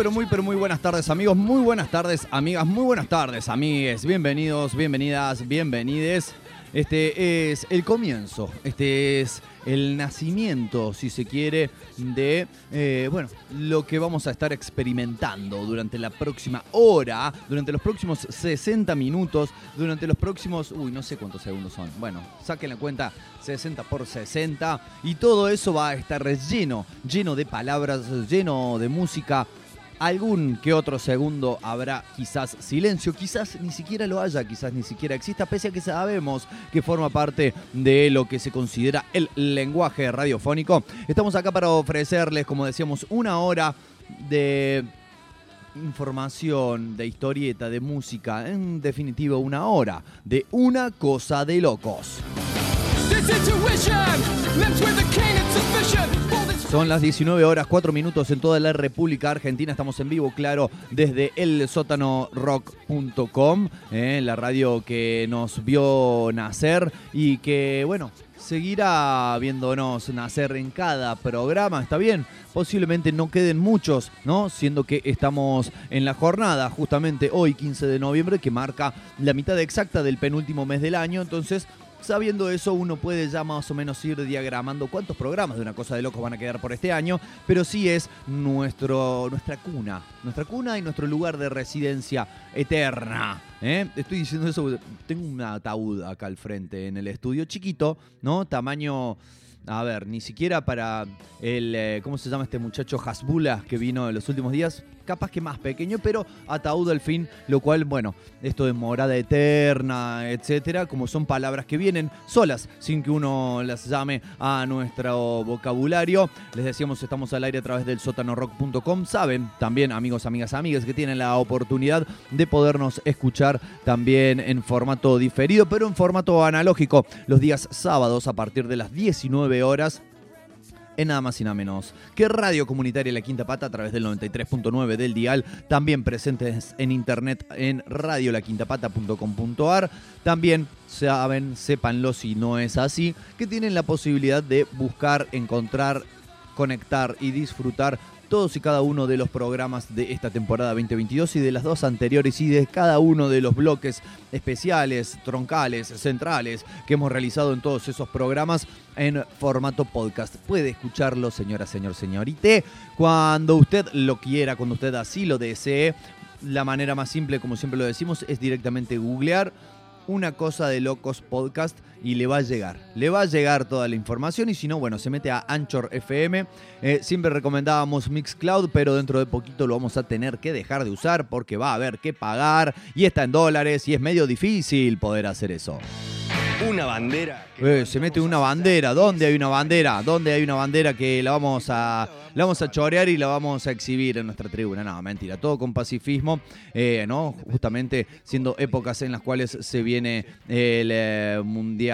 pero muy, pero muy buenas tardes amigos, muy buenas tardes amigas, muy buenas tardes amigues, bienvenidos, bienvenidas, bienvenides. Este es el comienzo, este es el nacimiento, si se quiere, de eh, bueno, lo que vamos a estar experimentando durante la próxima hora, durante los próximos 60 minutos, durante los próximos, uy, no sé cuántos segundos son. Bueno, saquen la cuenta 60 por 60 y todo eso va a estar lleno, lleno de palabras, lleno de música, algún que otro segundo habrá quizás silencio, quizás ni siquiera lo haya, quizás ni siquiera exista, pese a que sabemos que forma parte de lo que se considera el lenguaje radiofónico. Estamos acá para ofrecerles, como decíamos, una hora de información, de historieta, de música, en definitiva una hora de una cosa de locos. Son las 19 horas 4 minutos en toda la República Argentina. Estamos en vivo, claro, desde el sótanorock.com, eh, la radio que nos vio nacer y que, bueno, seguirá viéndonos nacer en cada programa, ¿está bien? Posiblemente no queden muchos, ¿no? Siendo que estamos en la jornada, justamente hoy, 15 de noviembre, que marca la mitad exacta del penúltimo mes del año, entonces Sabiendo eso, uno puede ya más o menos ir diagramando cuántos programas de una cosa de locos van a quedar por este año, pero sí es nuestro, nuestra cuna, nuestra cuna y nuestro lugar de residencia eterna. ¿eh? Estoy diciendo eso, tengo un ataúd acá al frente en el estudio, chiquito, ¿no? Tamaño a ver, ni siquiera para el, eh, ¿cómo se llama este muchacho Hasbula que vino en los últimos días? Capaz que más pequeño, pero ataúd al fin, lo cual, bueno, esto de morada eterna, etcétera, como son palabras que vienen solas, sin que uno las llame a nuestro vocabulario. Les decíamos, estamos al aire a través del sotanorock.com. Saben también, amigos, amigas, amigas, que tienen la oportunidad de podernos escuchar también en formato diferido, pero en formato analógico, los días sábados a partir de las 19 horas en nada más y nada menos que Radio Comunitaria La Quinta Pata a través del 93.9 del dial, también presentes en internet en radiolaquintapata.com.ar. También saben, sépanlo si no es así, que tienen la posibilidad de buscar, encontrar, conectar y disfrutar todos y cada uno de los programas de esta temporada 2022 y de las dos anteriores y de cada uno de los bloques especiales, troncales, centrales que hemos realizado en todos esos programas en formato podcast. Puede escucharlo, señora, señor, señorite, cuando usted lo quiera, cuando usted así lo desee. La manera más simple, como siempre lo decimos, es directamente googlear una cosa de locos podcast y le va a llegar. Le va a llegar toda la información y si no, bueno, se mete a Anchor FM. Eh, siempre recomendábamos Mixcloud, pero dentro de poquito lo vamos a tener que dejar de usar porque va a haber que pagar y está en dólares y es medio difícil poder hacer eso. Una bandera. Eh, se mete una bandera. ¿Dónde hay una bandera? ¿Dónde hay una bandera que la vamos a la vamos a chorear y la vamos a exhibir en nuestra tribuna? No, mentira. Todo con pacifismo, eh, ¿no? Justamente siendo épocas en las cuales se viene el eh, Mundial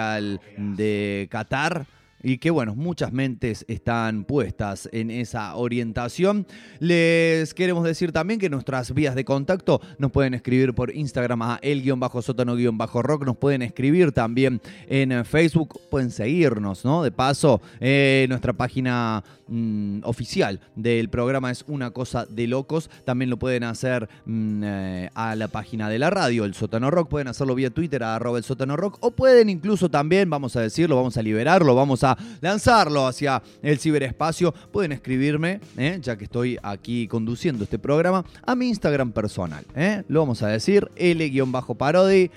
de Qatar y que bueno, muchas mentes están puestas en esa orientación. Les queremos decir también que nuestras vías de contacto nos pueden escribir por Instagram a el-sótano-rock, nos pueden escribir también en Facebook, pueden seguirnos, ¿no? De paso, eh, nuestra página mm, oficial del programa es Una Cosa de Locos, también lo pueden hacer mm, eh, a la página de la radio, el Sótano Rock, pueden hacerlo vía Twitter a arroba el Sótano Rock, o pueden incluso también, vamos a decirlo, vamos a liberarlo, vamos a lanzarlo hacia el ciberespacio, pueden escribirme, ¿eh? ya que estoy aquí conduciendo este programa, a mi Instagram personal. ¿eh? Lo vamos a decir, L-Parodi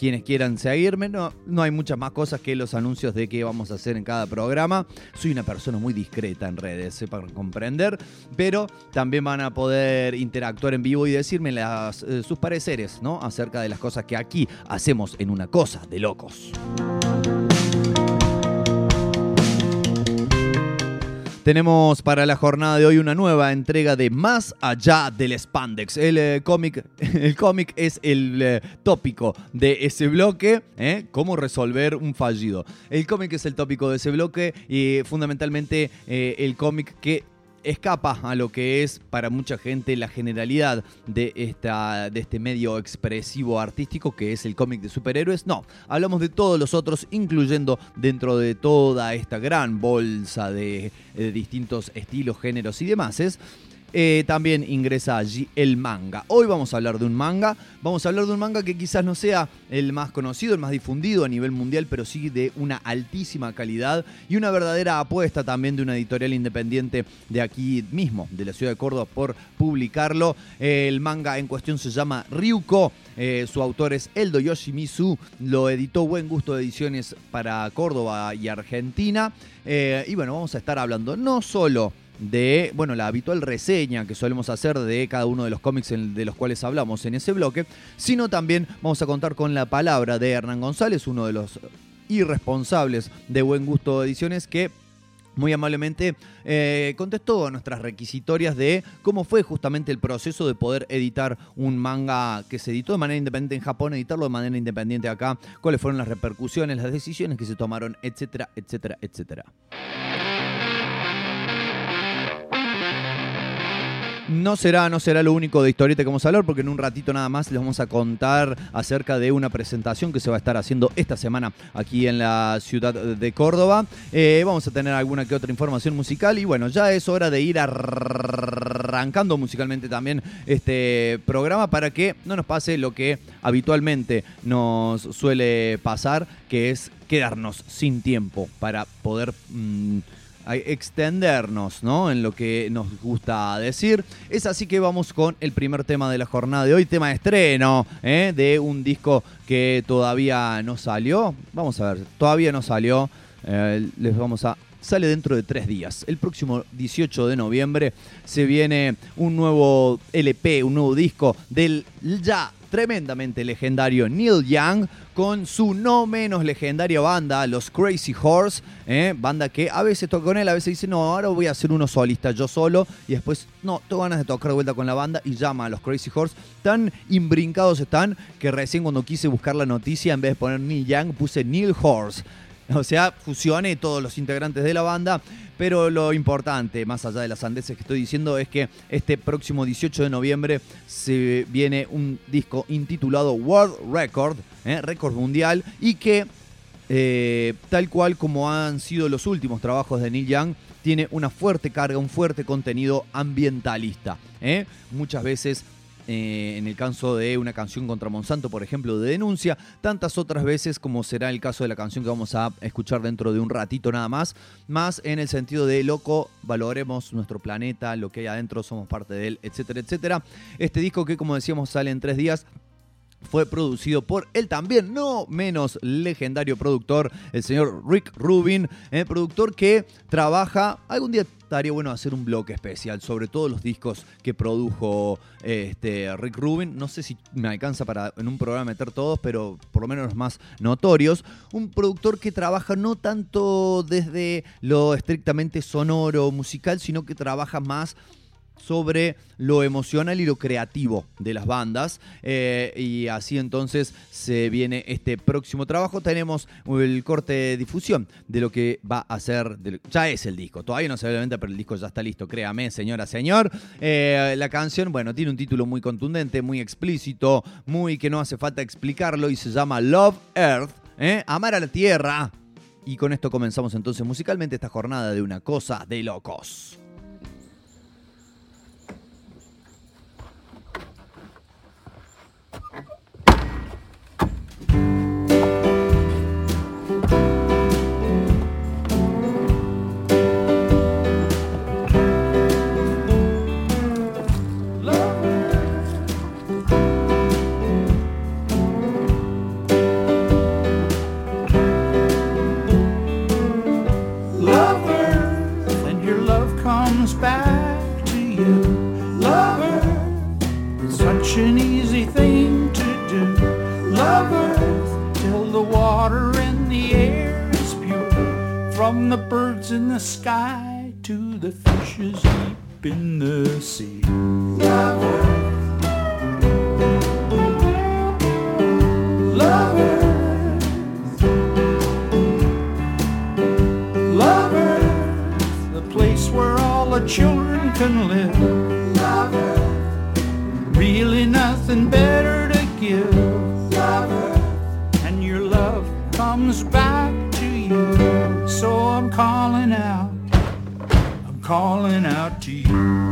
quienes quieran seguirme. No, no hay muchas más cosas que los anuncios de qué vamos a hacer en cada programa. Soy una persona muy discreta en redes, para comprender, pero también van a poder interactuar en vivo y decirme eh, sus pareceres ¿no? acerca de las cosas que aquí hacemos en una cosa de locos. Tenemos para la jornada de hoy una nueva entrega de Más allá del Spandex. El eh, cómic el cómic es el eh, tópico de ese bloque, ¿eh? cómo resolver un fallido. El cómic es el tópico de ese bloque y fundamentalmente el cómic que escapa a lo que es para mucha gente la generalidad de, esta, de este medio expresivo artístico que es el cómic de superhéroes. No, hablamos de todos los otros, incluyendo dentro de toda esta gran bolsa de, distintos estilos, géneros y demás. Eh, también ingresa allí el manga. Hoy vamos a hablar de un manga. Vamos a hablar de un manga que quizás no sea el más conocido, el más difundido a nivel mundial, pero sí de una altísima calidad y una verdadera apuesta también de una editorial independiente de aquí mismo, de la ciudad de Córdoba, por publicarlo. el manga en cuestión se llama Ryuko. Eh, su autor es Eldo Yoshimizu. Lo editó Buen Gusto de Ediciones para Córdoba y Argentina. Eh, y bueno, vamos a estar hablando no solo de, bueno, la habitual reseña que solemos hacer de cada uno de los cómics de los cuales hablamos en ese bloque, sino también vamos a contar con la palabra de Hernán González, uno de los irresponsables de Buen Gusto Ediciones, que muy amablemente eh, contestó a nuestras requisitorias de cómo fue justamente el proceso de poder editar un manga que se editó de manera independiente en Japón, editarlo de manera independiente acá, cuáles fueron las repercusiones, las decisiones que se tomaron, etcétera, etcétera, etcétera. No será, no será lo único de historieta que vamos a hablar, porque en un ratito nada más les vamos a contar acerca de una presentación que se va a estar haciendo esta semana aquí en la ciudad de Córdoba. Eh, vamos a tener alguna que otra información musical y bueno, ya es hora de ir arrancando musicalmente también este programa para que no nos pase lo que habitualmente nos suele pasar, que es quedarnos sin tiempo para poder... Mm, extendernos ¿no? en lo que nos gusta decir. Es así que vamos con el primer tema de la jornada de hoy, tema de estreno ¿eh? de un disco que todavía no salió. Vamos a ver, todavía no salió. Eh, les vamos a sale dentro de tres días. El próximo 18 de noviembre se viene un nuevo LP, un nuevo disco del ya tremendamente legendario Neil Young con su no menos legendaria banda, los Crazy Horse, ¿eh? banda que a veces toca con él, a veces dice, no, ahora voy a hacer uno solista yo solo, y después, no, tengo ganas de tocar de vuelta con la banda y llama a los Crazy Horse. Tan imbrincados están que recién cuando quise buscar la noticia, en vez de poner Neil Young, puse Neil Horse. O sea, fusione todos los integrantes de la banda. Pero lo importante, más allá de las andeses que estoy diciendo, es que este próximo 18 de noviembre se viene un disco intitulado World Record, ¿eh? récord mundial, y que, eh, tal cual como han sido los últimos trabajos de Neil Young, tiene una fuerte carga, un fuerte contenido ambientalista. ¿eh? Muchas veces eh, en el caso de una canción contra Monsanto, por ejemplo, de denuncia, tantas otras veces como será el caso de la canción que vamos a escuchar dentro de un ratito nada más, más en el sentido de loco, valoremos nuestro planeta, lo que hay adentro, somos parte de él, etcétera, etcétera. Este disco que como decíamos sale en tres días, fue producido por el también no menos legendario productor, el señor Rick Rubin, el productor que trabaja, algún día bueno hacer un bloque especial sobre todos los discos que produjo este, Rick Rubin. No sé si me alcanza para en un programa meter todos, pero por lo menos los más notorios. Un productor que trabaja no tanto desde lo estrictamente sonoro musical, sino que trabaja más sobre lo emocional y lo creativo de las bandas. Eh, y así entonces se viene este próximo trabajo. Tenemos el corte de difusión de lo que va a ser, ya es el disco. Todavía no se ve la venta, pero el disco ya está listo, créame, señora, señor. Eh, la canción, bueno, tiene un título muy contundente, muy explícito, muy que no hace falta explicarlo y se llama Love Earth, ¿eh? Amar a la Tierra. Y con esto comenzamos entonces musicalmente esta jornada de una cosa de locos. Such an easy thing to do. Love Earth till the water and the air is pure. From the birds in the sky to the fishes deep in the sea. Love Earth. Love Earth. Love Earth, the place where all the children can live. Nothing better to give. Love and your love comes back to you. So I'm calling out, I'm calling out to you.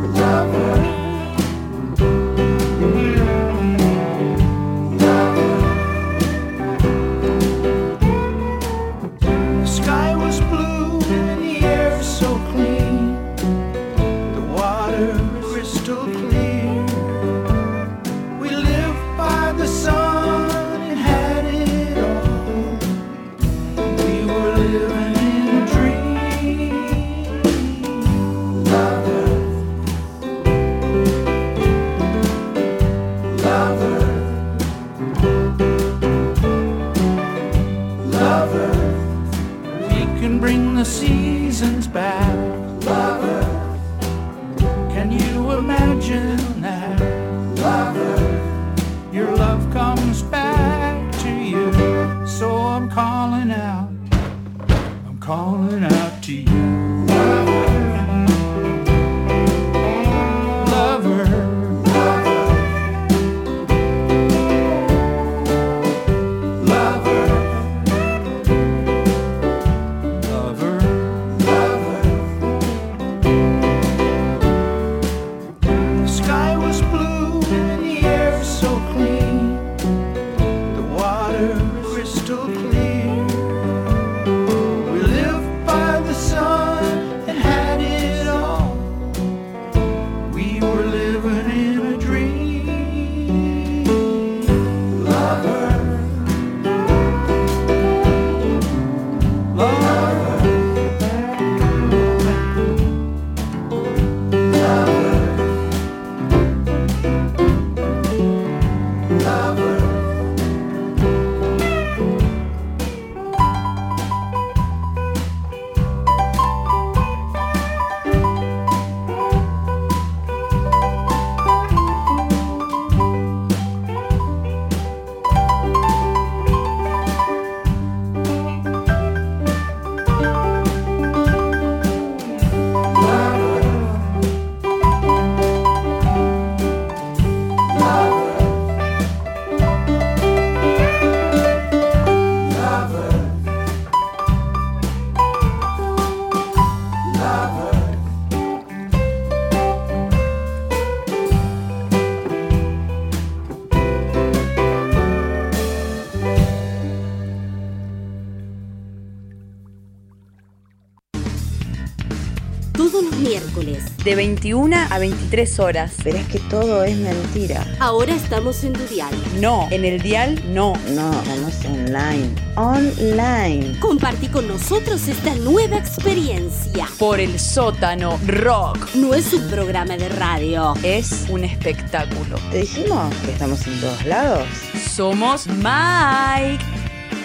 De 21 a 23 horas. Pero es que todo es mentira. Ahora estamos en Dudial. No, en el dial no. No, estamos online. Online. Compartí con nosotros esta nueva experiencia. Por el sótano rock. No es un programa de radio. Es un espectáculo. ¿Te dijimos que estamos en todos lados? Somos Mike.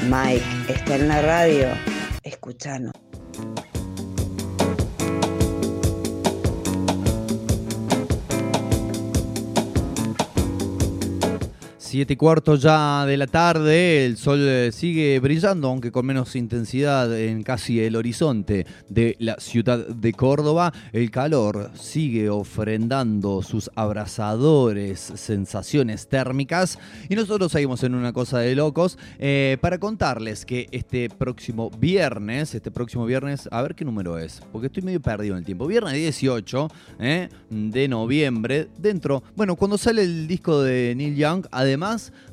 Mike está en la radio. Escuchanos. 7 y cuarto ya de la tarde, el sol eh, sigue brillando, aunque con menos intensidad en casi el horizonte de la ciudad de Córdoba. El calor sigue ofrendando sus abrasadores sensaciones térmicas y nosotros seguimos en una cosa de locos eh, para contarles que este próximo viernes, este próximo viernes, a ver qué número es, porque estoy medio perdido en el tiempo, viernes 18 eh, de noviembre, dentro, bueno, cuando sale el disco de Neil Young, además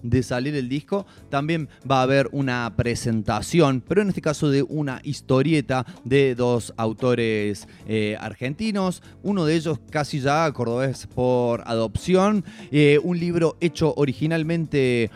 de salir el disco, también va a haber una presentación, pero en este caso de una historieta de dos autores eh, argentinos, uno de ellos casi ya cordobés por adopción, eh, un libro hecho originalmente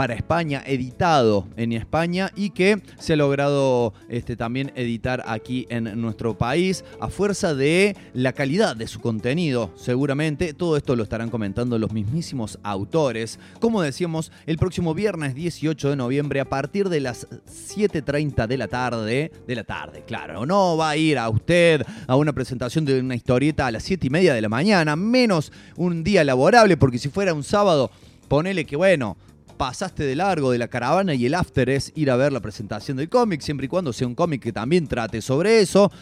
para España, editado en España y que se ha logrado este, también editar aquí en nuestro país a fuerza de la calidad de su contenido, seguramente. Todo esto lo estarán comentando los mismísimos autores. Como decíamos, el próximo viernes 18 de noviembre a partir de las 7.30 de la tarde, de la tarde, claro, no va a ir a usted a una presentación de una historieta a las 7 y media de la mañana, menos un día laborable, porque si fuera un sábado, ponele que bueno, pasaste de largo de la caravana y el after es ir a ver la presentación del cómic, siempre y cuando sea un cómic que también trate sobre eso.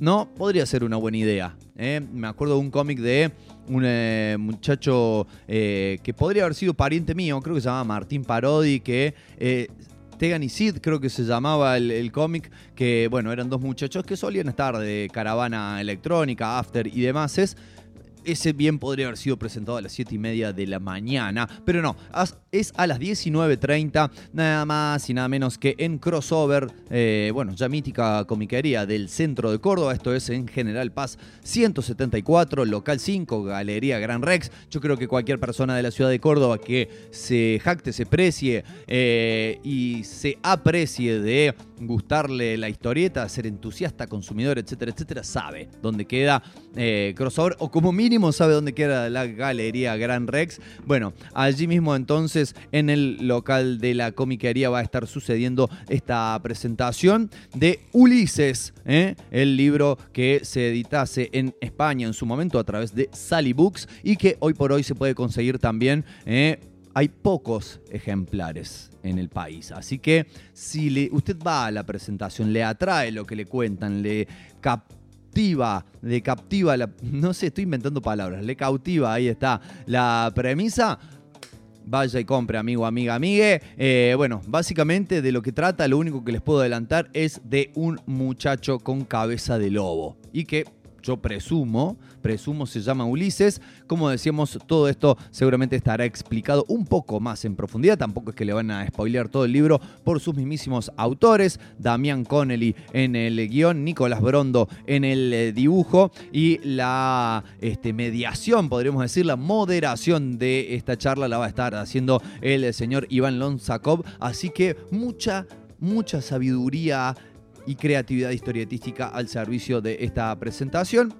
No, podría ser una buena idea. ¿eh? Me acuerdo de un cómic de un eh, muchacho eh, que podría haber sido pariente mío, creo que se llama Martín Parodi, que Tegan y Sid, creo que se llamaba el, el cómic, que bueno, eran dos muchachos que solían estar de caravana electrónica, after y demás. Es ese bien podría haber sido presentado a las 7 y media de la mañana, pero no, es a las 19.30, nada más y nada menos que en crossover, eh, bueno, ya mítica comiquería del centro de Córdoba, esto es en General Paz 174, local 5, Galería Gran Rex. Yo creo que cualquier persona de la ciudad de Córdoba que se jacte, se precie eh, y se aprecie de gustarle la historieta, ser entusiasta, consumidor, etcétera, etcétera, sabe dónde queda eh, crossover o como mínimo sabe dónde queda la Galería Gran Rex. Bueno, allí mismo entonces en el local de la comiquería va a estar sucediendo esta presentación de Ulises, ¿eh? el libro que se editase en España en su momento a través de Sally Books y que hoy por hoy se puede conseguir también. ¿eh? Hay pocos ejemplares en el país. Así que si usted va a la presentación, le atrae lo que le cuentan, le captiva, le captiva, la, no sé, estoy inventando palabras, le cautiva, ahí está la premisa. Vaya y compre, amigo, amiga, amigue. Eh, bueno, básicamente de lo que trata, lo único que les puedo adelantar es de un muchacho con cabeza de lobo. Y que yo presumo, presumo se llama Ulises. Como decíamos, todo esto seguramente estará explicado un poco más en profundidad. Tampoco es que le van a spoilear todo el libro por sus mismísimos autores. Damián Connelly en el guion, Nicolás Brondo en el eh, dibujo y la este, mediación, podríamos decir, la moderación de esta charla la va a estar haciendo el señor Iván Lonsakov. Así que mucha, mucha sabiduría y creatividad historietística al servicio de esta presentación.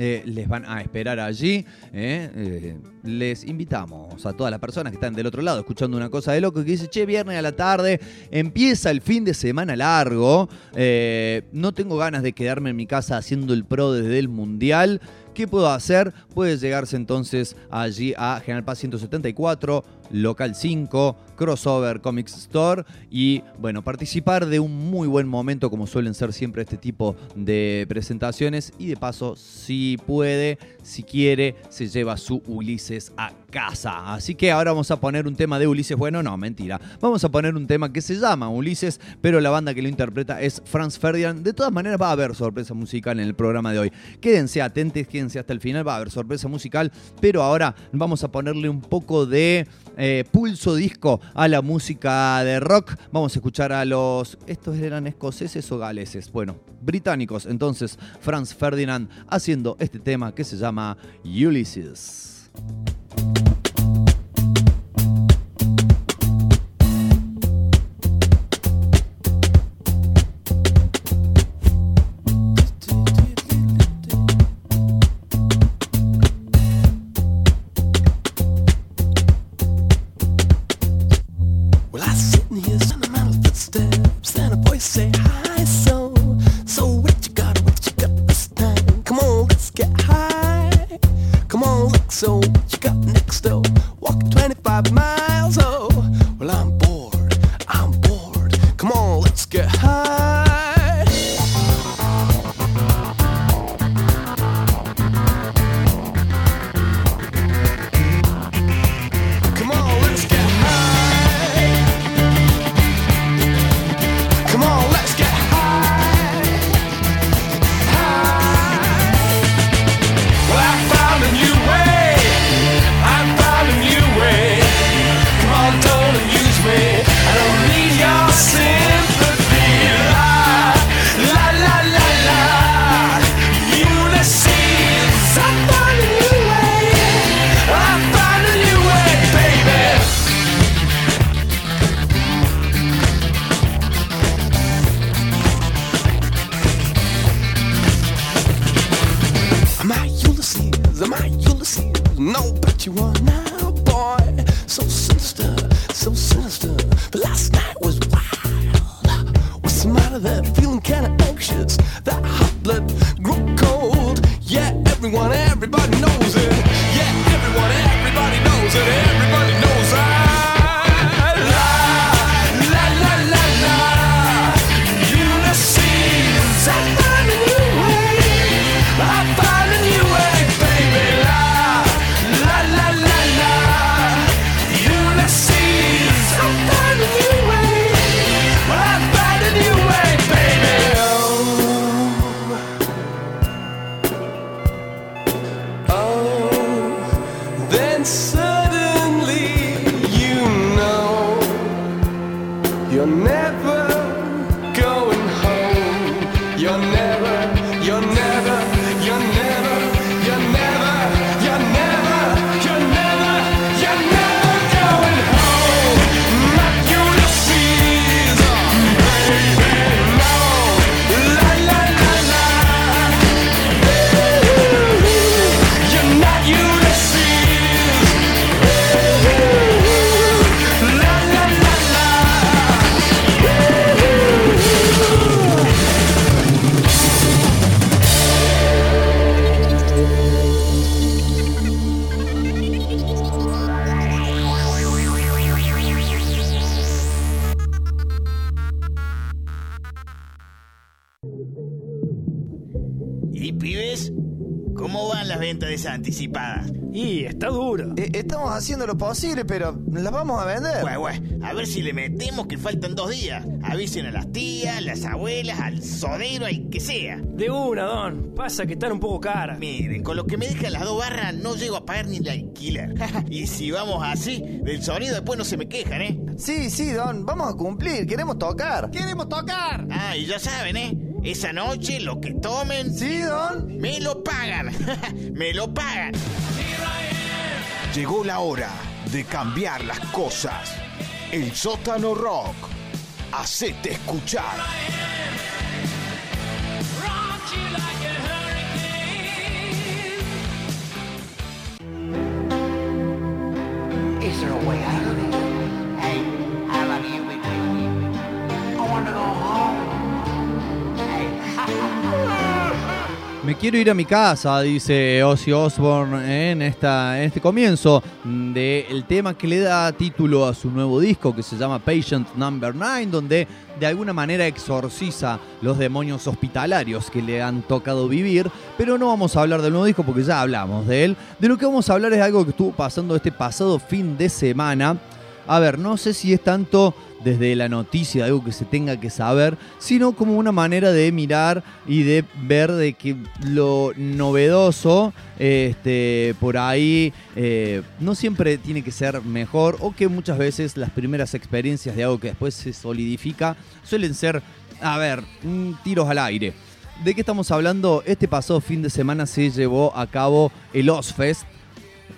Eh, les van a esperar allí. Eh, eh, les invitamos a todas las personas que están del otro lado escuchando una cosa de loco que dice, che, viernes a la tarde, empieza el fin de semana largo, no tengo ganas de quedarme en mi casa haciendo el pro desde el Mundial. ¿Qué puedo hacer? Puedes llegarse entonces allí a General Paz 174, Local 5, Crossover Comics Store y bueno, participar de un muy buen momento como suelen ser siempre este tipo de presentaciones y de paso si puede, si quiere, se lleva su Ulises a casa. Así que ahora vamos a poner un tema de Ulises, bueno, no, mentira. Vamos a poner un tema que se llama Ulises, pero la banda que lo interpreta es Franz Ferdinand. De todas maneras va a haber sorpresa musical en el programa de hoy. Quédense atentos, quédense hasta el final, va a haber sorpresa musical, pero ahora vamos a ponerle un poco de eh, pulso disco a la música de rock. Vamos a escuchar a los. ¿Estos eran escoceses o galeses? Bueno, británicos. Entonces, Franz Ferdinand haciendo este tema que se llama Ulysses. Y está duro. Eh, estamos haciendo lo posible, pero las vamos a vender. Bueno, bueno, a ver si le metemos que faltan dos días. Avisen a las tías, las abuelas, al sodero, al que sea. De una, Don. Pasa que están un poco caras. Miren, con lo que me dejan las dos barras no llego a pagar ni el alquiler. y si vamos así, del sonido después no se me quejan, ¿eh? Sí, sí, Don, vamos a cumplir, queremos tocar. ¡Queremos tocar! Ah, y ya saben, ¿eh? Esa noche lo que tomen... Sí, Don. Me lo pagan. me lo pagan. Llegó la hora de cambiar las cosas. El sótano rock. Hacete escuchar. Is there a way out of this? Hey, how long you? I want to go home. Me quiero ir a mi casa, dice Ozzy Osbourne en, este comienzo del tema que le da título a su nuevo disco que se llama Patient Number 9, donde de alguna manera exorciza los demonios hospitalarios que le han tocado vivir. Pero no vamos a hablar del nuevo disco porque ya hablamos de él. De lo que vamos a hablar es algo que estuvo pasando este pasado fin de semana. A ver, no sé si es tanto desde la noticia, algo que se tenga que saber, sino como una manera de mirar y de ver de que lo novedoso este, por ahí eh, no siempre tiene que ser mejor o que muchas veces las primeras experiencias de algo que después se solidifica suelen ser, a ver, tiros al aire. ¿De qué estamos hablando? Este pasado fin de semana se llevó a cabo el Ozfest,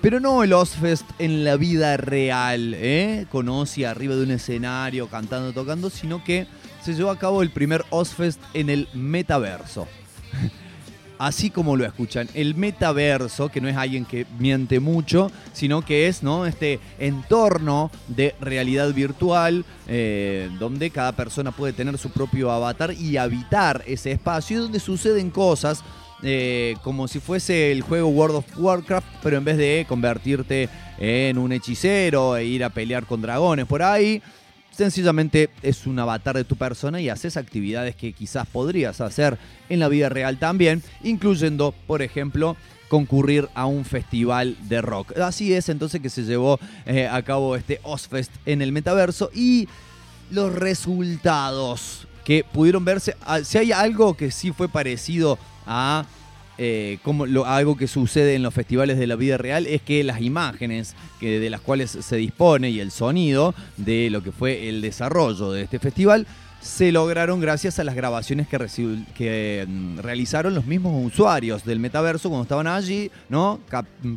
pero no el Ozfest en la vida real, ¿eh? con arriba de un escenario cantando, tocando, sino que se llevó a cabo el primer Ozfest en el metaverso. Así como lo escuchan, el metaverso, que no es alguien que miente mucho, sino que es ¿no? este entorno de realidad virtual eh, donde cada persona puede tener su propio avatar y habitar ese espacio donde suceden cosas eh, como si fuese el juego World of Warcraft, pero en vez de convertirte en un hechicero e ir a pelear con dragones por ahí, sencillamente es un avatar de tu persona y haces actividades que quizás podrías hacer en la vida real también, incluyendo, por ejemplo, concurrir a un festival de rock. Así es entonces que se llevó eh, a cabo este Ozfest en el metaverso y los resultados que pudieron verse, ah, si hay algo que sí fue parecido a eh, como lo- algo que sucede en los festivales de la vida real es que las imágenes que, de las cuales se dispone y el sonido de lo que fue el desarrollo de este festival se lograron gracias a las grabaciones que, que, mm, realizaron los mismos usuarios del metaverso cuando estaban allí, ¿no?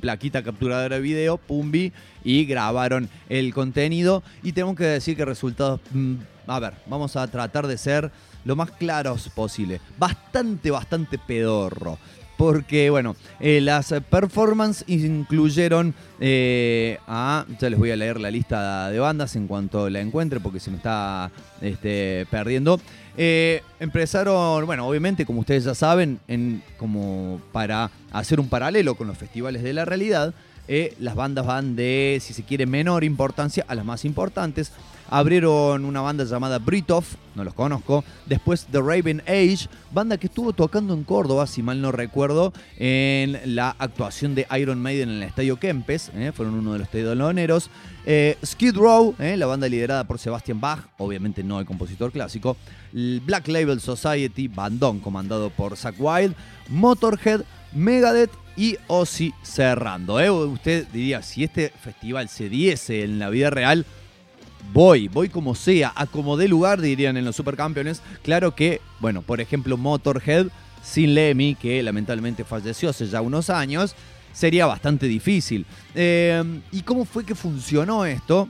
Plaquita capturadora de video, pumbi, y grabaron el contenido. Y tengo que decir que resultados, mm, a ver, vamos a tratar de ser lo más claros posible. Bastante, bastante pedorro. porque, bueno, eh, las performances incluyeron eh, a. Ya les voy a leer la lista de bandas en cuanto la encuentre, porque se me está este, perdiendo. Eh, empezaron, bueno, obviamente, como ustedes ya saben, en, como para hacer un paralelo con los festivales de la realidad, eh, las bandas van de, si se quiere, menor importancia a las más importantes. Abrieron una banda llamada Britoff, no los conozco. Después The Raven Age, banda que estuvo tocando en Córdoba, si mal no recuerdo, en la actuación de Iron Maiden en el Estadio Kempes. eh, fueron uno de los teloneros. Eh, Skid Row, eh, la banda liderada por Sebastian Bach, obviamente no el compositor clásico. Black Label Society, bandón comandado por Zack Wild. Motorhead, Megadeth y Ozzy cerrando. ¿eh? Usted diría, si este festival se diese en la vida real, voy, voy como sea, a como dé lugar, dirían en los supercampeones. Claro que, bueno, por ejemplo, Motorhead sin Lemmy, que lamentablemente falleció hace ya unos años, sería bastante difícil. Eh, ¿Y cómo fue que funcionó esto?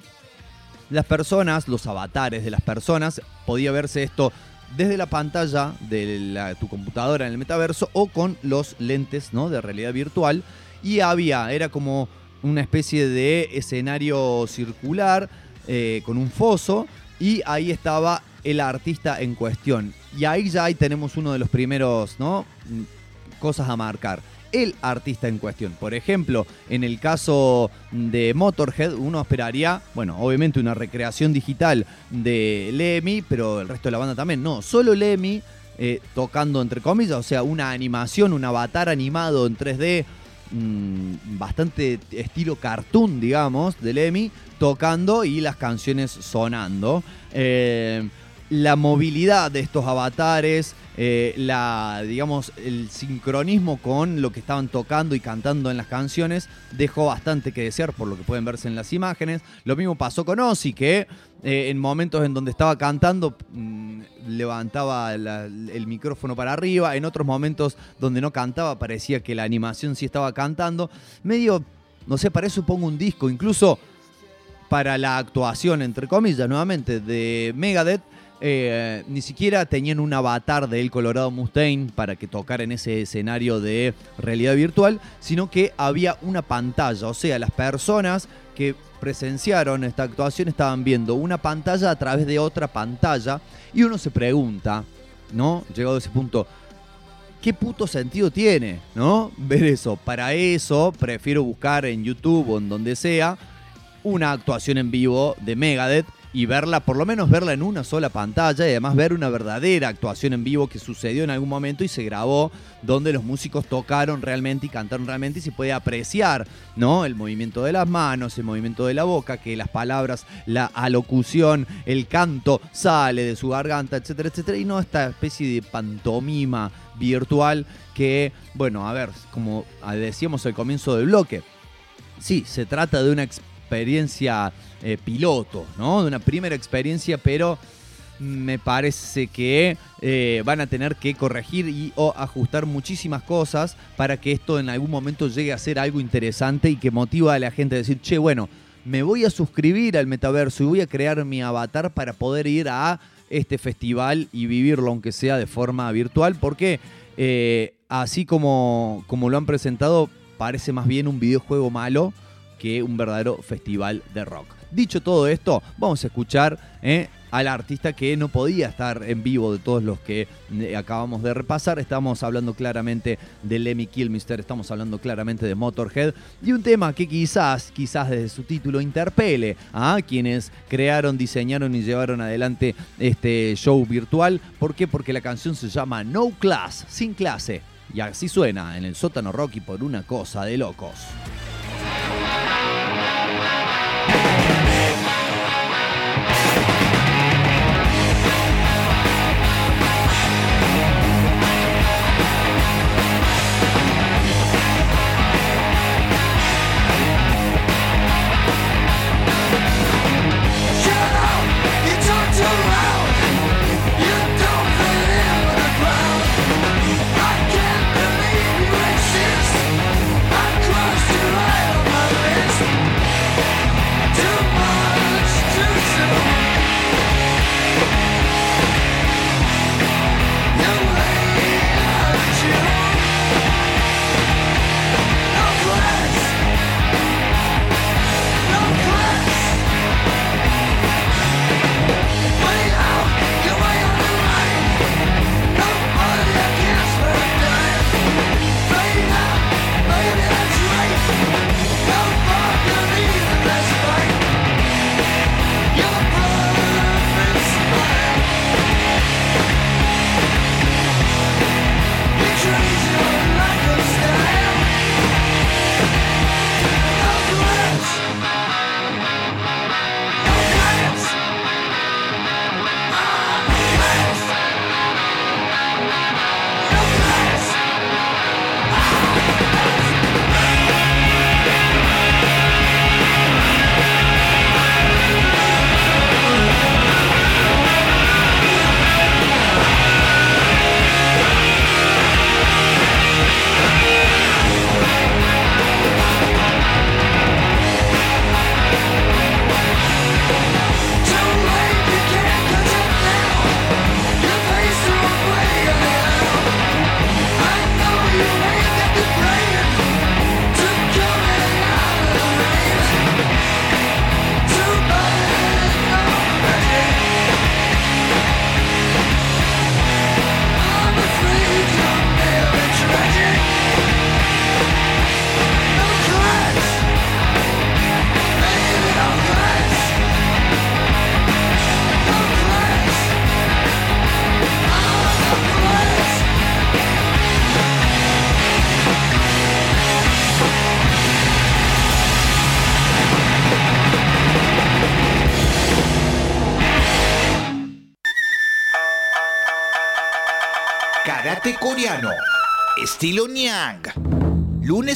Las personas, los avatares de las personas, podía verse esto desde la pantalla de tu computadora en el metaverso o con los lentes ¿no? de realidad virtual. Y había, era como una especie de escenario circular eh, con un foso y ahí estaba el artista en cuestión. Y ahí ya ahí tenemos uno de los primeros ¿no? Mm, cosas a marcar. El artista en cuestión. Por ejemplo, en el caso de Motorhead, uno esperaría, bueno, obviamente una recreación digital de Lemmy, pero el resto de la banda también. No, solo Lemmy eh, tocando entre comillas, o sea, una animación, un avatar animado en 3D, mm, bastante estilo cartoon, digamos, de Lemmy, tocando y las canciones sonando. Eh, la movilidad de estos avatares, eh, la, digamos, el sincronismo con lo que estaban tocando y cantando en las canciones dejó bastante que desear por lo que pueden verse en las imágenes. Lo mismo pasó con Ozzy, que eh, en momentos en donde estaba cantando mm, levantaba el micrófono para arriba, en otros momentos donde no cantaba parecía que la animación sí estaba cantando. Medio, no sé, para eso pongo un disco, incluso para la actuación, entre comillas, nuevamente, de Megadeth, eh, ni siquiera tenían un avatar del Colorado Mustaine para que tocara en ese escenario de realidad virtual, sino que había una pantalla, o sea, las personas que presenciaron esta actuación estaban viendo una pantalla a través de otra pantalla y uno se pregunta, ¿no? Llegado a ese punto, ¿qué puto sentido tiene, ¿no? Ver eso. Para eso prefiero buscar en YouTube o en donde sea una actuación en vivo de Megadeth y verla, por lo menos verla en una sola pantalla y además ver una verdadera actuación en vivo que sucedió en algún momento y se grabó donde los músicos tocaron realmente y cantaron realmente y se puede apreciar, ¿no? El movimiento de las manos, el movimiento de la boca, que las palabras, la alocución, el canto sale de su garganta, etcétera, etcétera, y no esta especie de pantomima virtual que, bueno, a ver, como decíamos al comienzo del bloque, sí, se trata de una experiencia eh, piloto, ¿no? De una primera experiencia, pero me parece que eh, van a tener que corregir y o ajustar muchísimas cosas para que esto en algún momento llegue a ser algo interesante y que motiva a la gente a decir, che, bueno, me voy a suscribir al metaverso y voy a crear mi avatar para poder ir a este festival y vivirlo, aunque sea de forma virtual, porque eh, así como, como lo han presentado, parece más bien un videojuego malo que un verdadero festival de rock. Dicho todo esto, vamos a escuchar eh, al artista que no podía estar en vivo de todos los que eh, acabamos de repasar. Estamos hablando claramente de Lemmy Kilmister, estamos hablando claramente de Motorhead y un tema que quizás, quizás desde su título interpele a quienes crearon, diseñaron y llevaron adelante este show virtual. ¿Por qué? Porque la canción se llama No Class, sin clase. Y así suena en el sótano Rocky por una cosa de locos.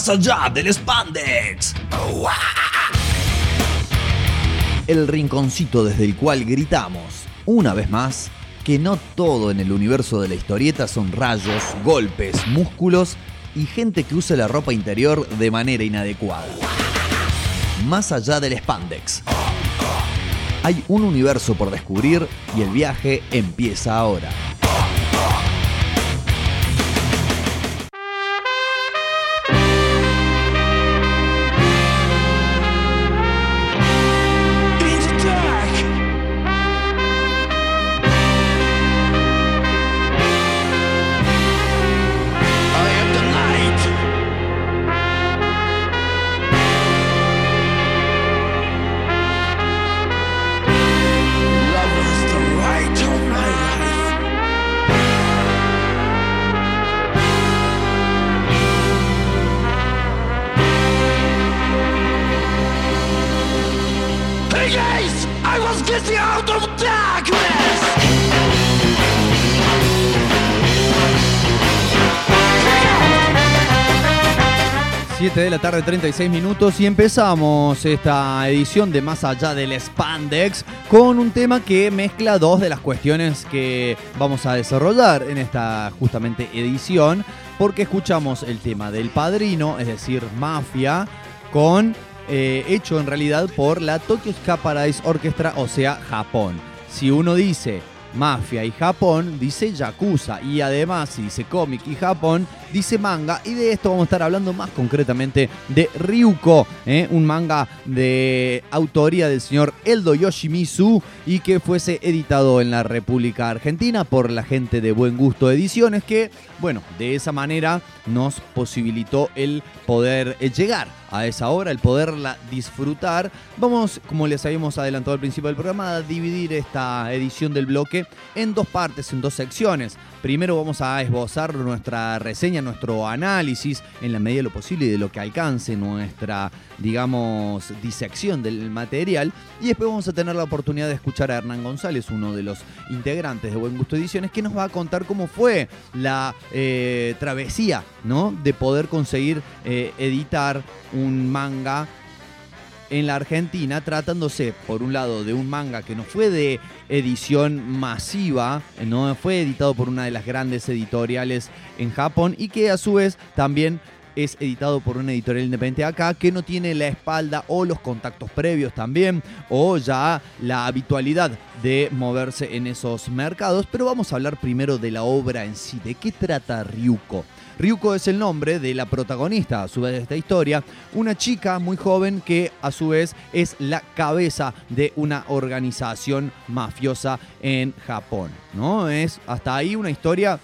Más allá del spandex. El rinconcito desde el cual gritamos, una vez más, que no todo en el universo de la historieta son rayos, golpes, músculos y gente que usa la ropa interior de manera inadecuada. Más allá del spandex. Hay un universo por descubrir y el viaje empieza ahora. 7 de la tarde, 36 minutos y empezamos esta edición de Más allá del Spandex con un tema que mezcla dos de las cuestiones que vamos a desarrollar en esta justamente edición porque escuchamos el tema del padrino, es decir, mafia, con eh, hecho en realidad por la Tokyo Ska Paradise Orchestra, o sea, Japón. Si uno dice mafia y Japón, dice Yakuza. Y además, si dice cómic y Japón, dice manga. Y de esto vamos a estar hablando más concretamente de Ryuko, ¿eh? un manga de autoría del señor Eldo Yoshimizu y que fuese editado en la República Argentina por la gente de Buen Gusto Ediciones, que, bueno, de esa manera nos posibilitó el poder eh, llegar a esa obra, el poderla disfrutar. Vamos, como les habíamos adelantado al principio del programa, a dividir esta edición del bloque en dos partes, en dos secciones. Primero vamos a esbozar nuestra reseña, nuestro análisis en la medida de lo posible y de lo que alcance nuestra, digamos, disección del material. Y después vamos a tener la oportunidad de escuchar a Hernán González, uno de los integrantes de Buen Gusto Ediciones, que nos va a contar cómo fue la eh, travesía, ¿no? De poder conseguir eh, editar un manga en la Argentina, tratándose, por un lado, de un manga que no fue de edición masiva, no fue editado por una de las grandes editoriales en Japón y que a su vez también es editado por una editorial independiente acá que no tiene la espalda o los contactos previos también o ya la habitualidad de moverse en esos mercados. Pero vamos a hablar primero de la obra en sí, de qué trata Ryuko. Ryuko es el nombre de la protagonista, a su vez, de esta historia, una chica muy joven que a su vez es la cabeza de una organización mafiosa en Japón. ¿no? Es hasta ahí una historia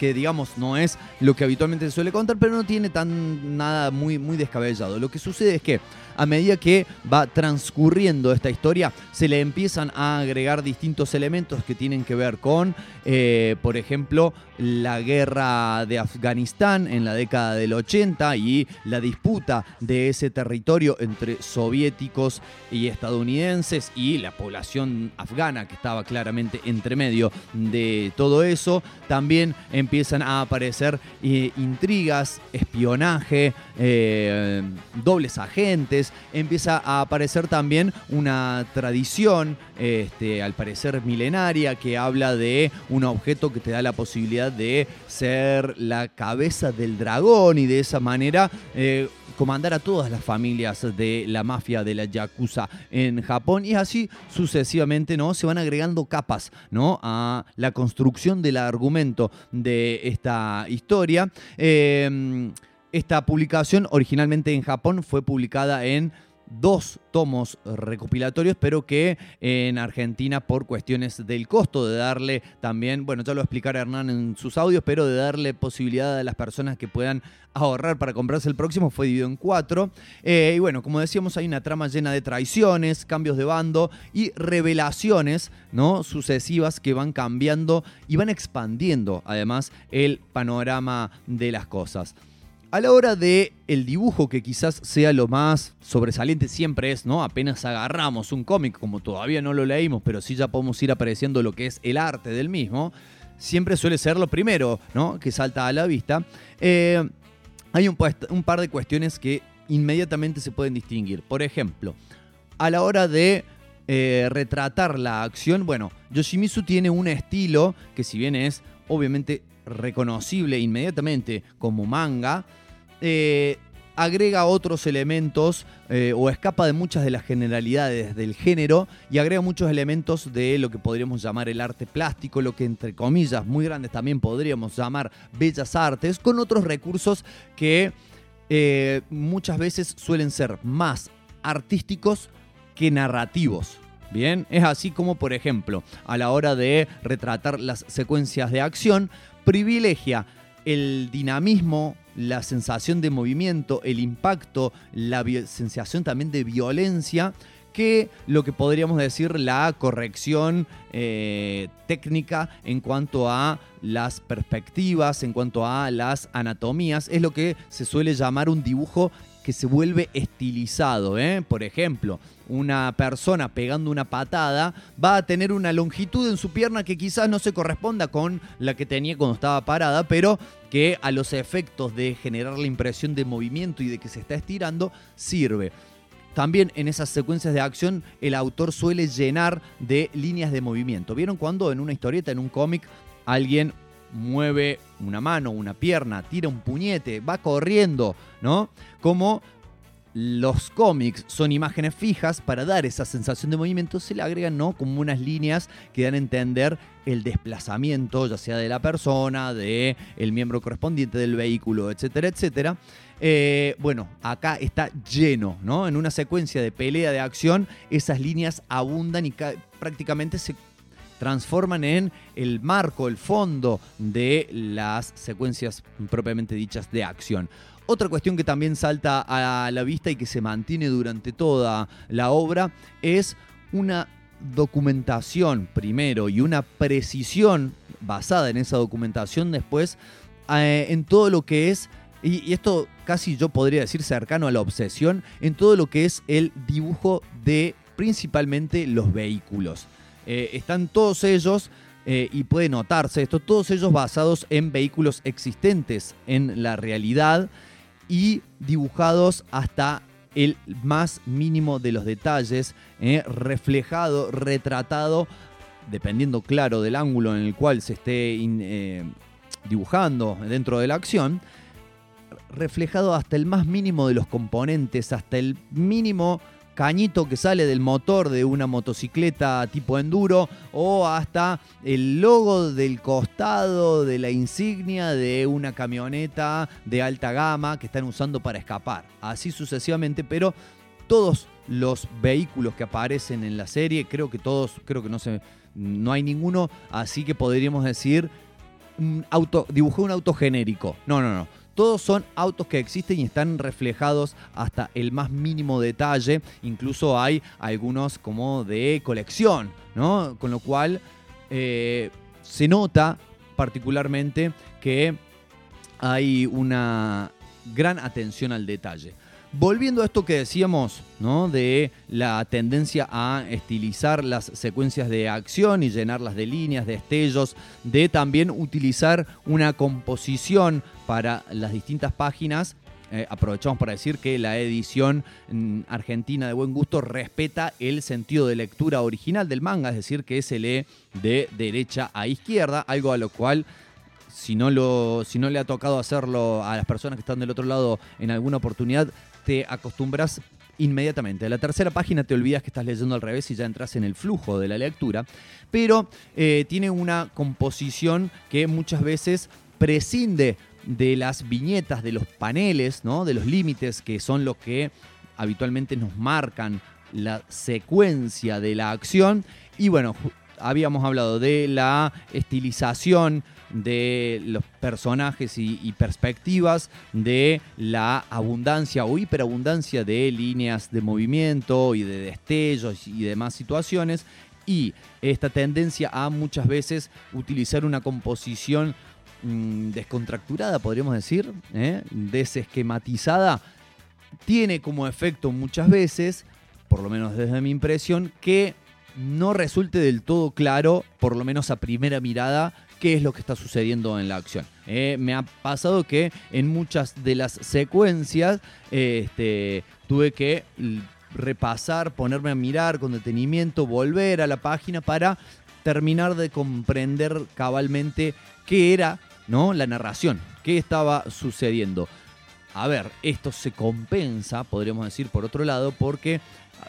que digamos no es lo que habitualmente se suele contar, pero no tiene tan nada muy, muy descabellado. Lo que sucede es que a medida que va transcurriendo esta historia, se le empiezan a agregar distintos elementos que tienen que ver con, eh, por ejemplo, la guerra de Afganistán en la década del 80 y la disputa de ese territorio entre soviéticos y estadounidenses y la población afgana que estaba claramente entre medio de todo eso. También empiezan a aparecer eh, intrigas, espionaje, eh, dobles agentes, empieza a aparecer también una tradición, este, al parecer milenaria, que habla de un objeto que te da la posibilidad de ser la cabeza del dragón y de esa manera eh, comandar a todas las familias de la mafia de la Yakuza en Japón y así sucesivamente, ¿no? Se van agregando capas, ¿no? A la construcción del argumento de esta historia. Eh, esta publicación originalmente en Japón fue publicada en dos tomos recopilatorios, pero que en Argentina por cuestiones del costo de darle también, bueno, ya lo explicará Hernán en sus audios, pero de darle posibilidad a las personas que puedan ahorrar para comprarse el próximo, fue dividido en cuatro. Eh, y bueno, como decíamos, hay una trama llena de traiciones, cambios de bando y revelaciones ¿no? sucesivas que van cambiando y van expandiendo además el panorama de las cosas. A la hora de el dibujo, que quizás sea lo más sobresaliente, siempre es, ¿no? Apenas agarramos un cómic, como todavía no lo leímos, pero sí ya podemos ir apreciando lo que es el arte del mismo, siempre suele ser lo primero, ¿no? Que salta a la vista. Eh, hay un, par de cuestiones que inmediatamente se pueden distinguir. Por ejemplo, a la hora de eh, retratar la acción, bueno, Yoshimitsu tiene un estilo que si bien es obviamente reconocible inmediatamente como manga, eh, agrega otros elementos eh, o escapa de muchas de las generalidades del género y agrega muchos elementos de lo que podríamos llamar el arte plástico, lo que entre comillas muy grandes también podríamos llamar bellas artes, con otros recursos que eh, muchas veces suelen ser más artísticos que narrativos. Bien, es así como, por ejemplo, a la hora de retratar las secuencias de acción, privilegia el dinamismo, la sensación de movimiento, el impacto, la sensación también de violencia, que lo que podríamos decir la corrección eh, técnica en cuanto a las perspectivas, en cuanto a las anatomías, es lo que se suele llamar un dibujo que se vuelve estilizado. ¿eh? Por ejemplo, una persona pegando una patada va a tener una longitud en su pierna que quizás no se corresponda con la que tenía cuando estaba parada, pero que a los efectos de generar la impresión de movimiento y de que se está estirando sirve. También en esas secuencias de acción el autor suele llenar de líneas de movimiento. ¿Vieron cuando en una historieta, en un cómic, alguien mueve una mano, una pierna, tira un puñete, va corriendo, ¿no? Como los cómics son imágenes fijas para dar esa sensación de movimiento, se le agregan, ¿no? Como unas líneas que dan a entender el desplazamiento, ya sea de la persona, de el miembro correspondiente del vehículo, etcétera, etcétera. Eh, bueno, acá está lleno, ¿no? En una secuencia de pelea de acción, esas líneas abundan y ca- prácticamente se transforman en el marco, el fondo de las secuencias propiamente dichas de acción. Otra cuestión que también salta a la vista y que se mantiene durante toda la obra es una documentación primero y una precisión basada en esa documentación después eh, en todo lo que es, y, esto casi yo podría decir cercano a la obsesión, en todo lo que es el dibujo de principalmente los vehículos. Eh, están todos ellos, eh, y puede notarse esto, todos ellos basados en vehículos existentes en la realidad y dibujados hasta el más mínimo de los detalles, eh, reflejado, retratado, dependiendo claro del ángulo en el cual se esté eh, dibujando dentro de la acción, reflejado hasta el más mínimo de los componentes, hasta el mínimo cañito que sale del motor de una motocicleta tipo enduro o hasta el logo del costado de la insignia de una camioneta de alta gama que están usando para escapar. Así sucesivamente, pero todos los vehículos que aparecen en la serie, creo que todos, creo que no se no hay ninguno, así que podríamos decir un auto, dibujé un auto genérico. No, no, no. Todos son autos que existen y están reflejados hasta el más mínimo detalle. Incluso hay algunos como de colección, ¿no? Con lo cual eh, se nota particularmente que hay una gran atención al detalle. Volviendo a esto que decíamos, ¿no? De la tendencia a estilizar las secuencias de acción y llenarlas de líneas, de estellos, de también utilizar una composición para las distintas páginas. Eh, aprovechamos para decir que la edición mm, argentina de buen gusto respeta el sentido de lectura original del manga, es decir, que se lee de derecha a izquierda, algo a lo cual si no, lo, si no le ha tocado hacerlo a las personas que están del otro lado en alguna oportunidad, te acostumbras inmediatamente. A la tercera página te olvidas que estás leyendo al revés y ya entras en el flujo de la lectura. Pero eh, tiene una composición que muchas veces prescinde de las viñetas, de los paneles, ¿no? de los límites que son los que habitualmente nos marcan la secuencia de la acción. Y bueno, habíamos hablado de la estilización de los personajes y, perspectivas, de la abundancia o hiperabundancia de líneas de movimiento y de destellos y demás situaciones, y esta tendencia a muchas veces utilizar una composición mm, descontracturada, podríamos decir, ¿eh? desesquematizada, tiene como efecto muchas veces, por lo menos desde mi impresión, que no resulte del todo claro, por lo menos a primera mirada, qué es lo que está sucediendo en la acción. Eh, me ha pasado que en muchas de las secuencias eh, este, tuve que repasar, ponerme a mirar con detenimiento, volver a la página para terminar de comprender cabalmente qué era ¿no? la narración, qué estaba sucediendo. A ver, esto se compensa, podríamos decir, por otro lado, porque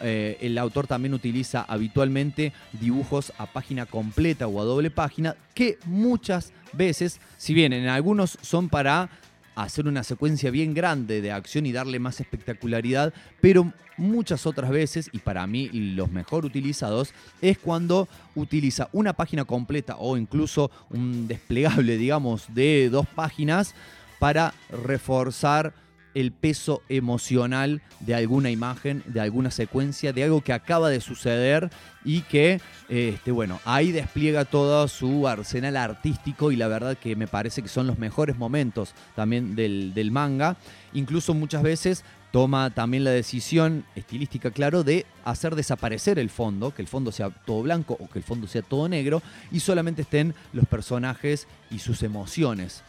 eh, el autor también utiliza habitualmente dibujos a página completa o a doble página, que muchas veces, si bien en algunos son para hacer una secuencia bien grande de acción y darle más espectacularidad, pero muchas otras veces, y para mí los mejor utilizados, es cuando utiliza una página completa o incluso un desplegable, digamos, de dos páginas para reforzar el peso emocional de alguna imagen, de alguna secuencia, de algo que acaba de suceder y que, este, bueno, ahí despliega todo su arsenal artístico y la verdad que me parece que son los mejores momentos también del, manga. Incluso muchas veces toma también la decisión estilística, claro, de hacer desaparecer el fondo, que el fondo sea todo blanco o que el fondo sea todo negro y solamente estén los personajes y sus emociones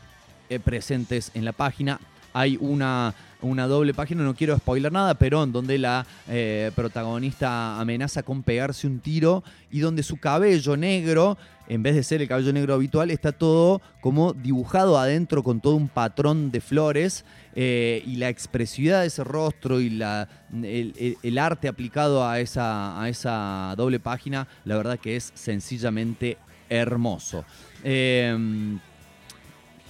eh, presentes en la página. Hay una, una doble página, no quiero spoiler nada, pero en donde la eh, protagonista amenaza con pegarse un tiro y donde su cabello negro, en vez de ser el cabello negro habitual, está todo como dibujado adentro con todo un patrón de flores eh, y la expresividad de ese rostro y la, el, arte aplicado a esa, a esa doble página, la verdad que es sencillamente hermoso. Eh,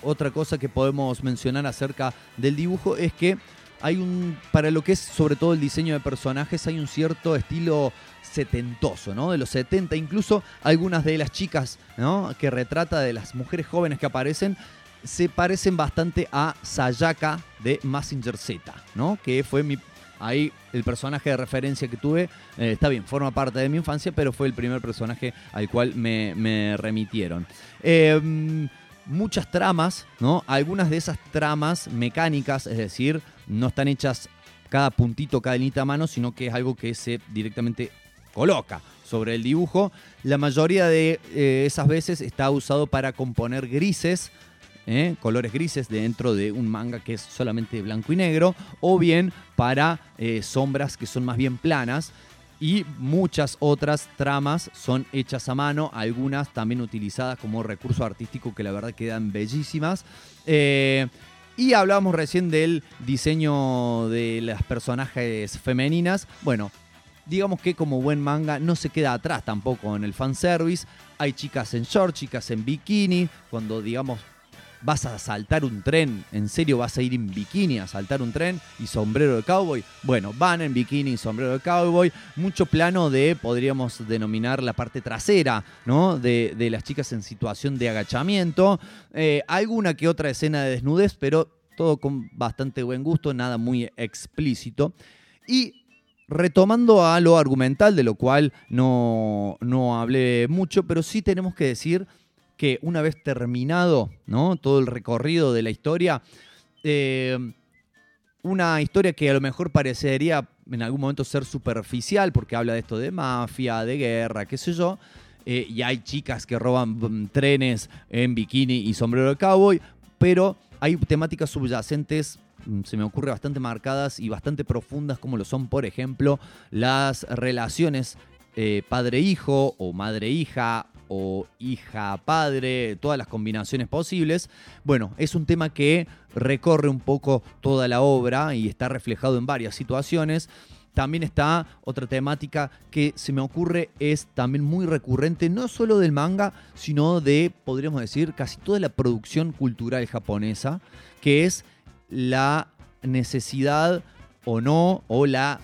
otra cosa que podemos mencionar acerca del dibujo es que hay un, para lo que es sobre todo el diseño de personajes, hay un cierto estilo setentoso, ¿no? De los 70, incluso algunas de las chicas, ¿no? Que retrata de las mujeres jóvenes que aparecen, se parecen bastante a Sayaka de Massinger Z, ¿no? Que fue mi, ahí el personaje de referencia que tuve, eh, está bien, forma parte de mi infancia, pero fue el primer personaje al cual me, me remitieron. Eh, muchas tramas, ¿no? Algunas de esas tramas mecánicas, es decir, no están hechas cada puntito, cada linita a mano, sino que es algo que se directamente coloca sobre el dibujo. La mayoría de eh, esas veces está usado para componer grises, ¿eh? colores grises dentro de un manga que es solamente blanco y negro, o bien para eh, sombras que son más bien planas. Y muchas otras tramas son hechas a mano, algunas también utilizadas como recurso artístico que la verdad quedan bellísimas. Eh, y hablábamos recién del diseño de las personajes femeninas. Bueno, digamos que como buen manga no se queda atrás tampoco en el fanservice. Hay chicas en short, chicas en bikini. Cuando digamos vas a saltar un tren, en serio vas a ir en bikini a saltar un tren y sombrero de cowboy. Bueno, van en bikini y sombrero de cowboy. Mucho plano de, podríamos denominar la parte trasera, ¿no? De, las chicas en situación de agachamiento. Eh, alguna que otra escena de desnudez, pero todo con bastante buen gusto, nada muy explícito. Y retomando a lo argumental, de lo cual no, no hablé mucho, pero sí tenemos que decir que una vez terminado ¿no? todo el recorrido de la historia, eh, una historia que a lo mejor parecería en algún momento ser superficial, porque habla de esto de mafia, de guerra, qué sé yo, eh, y hay chicas que roban mm, trenes en bikini y sombrero de cowboy, pero hay temáticas subyacentes mm, se me ocurre bastante marcadas y bastante profundas como lo son, por ejemplo, las relaciones eh, padre-hijo o madre-hija o hija-padre, todas las combinaciones posibles. Bueno, es un tema que recorre un poco toda la obra y está reflejado en varias situaciones. También está otra temática que se me ocurre, es también muy recurrente, no solo del manga, sino de, podríamos decir, casi toda la producción cultural japonesa, que es la necesidad o no, o la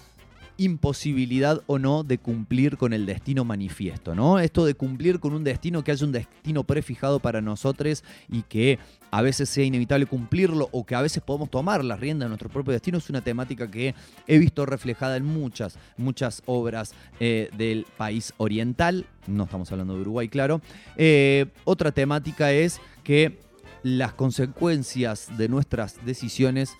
imposibilidad o no de cumplir con el destino manifiesto, ¿no? Esto de cumplir con un destino, que haya un destino prefijado para nosotros y que a veces sea inevitable cumplirlo o que a veces podemos tomar las riendas de nuestro propio destino, es una temática que he visto reflejada en muchas, muchas obras eh, del país oriental, no estamos hablando de Uruguay, claro. Eh, otra temática es que las consecuencias de nuestras decisiones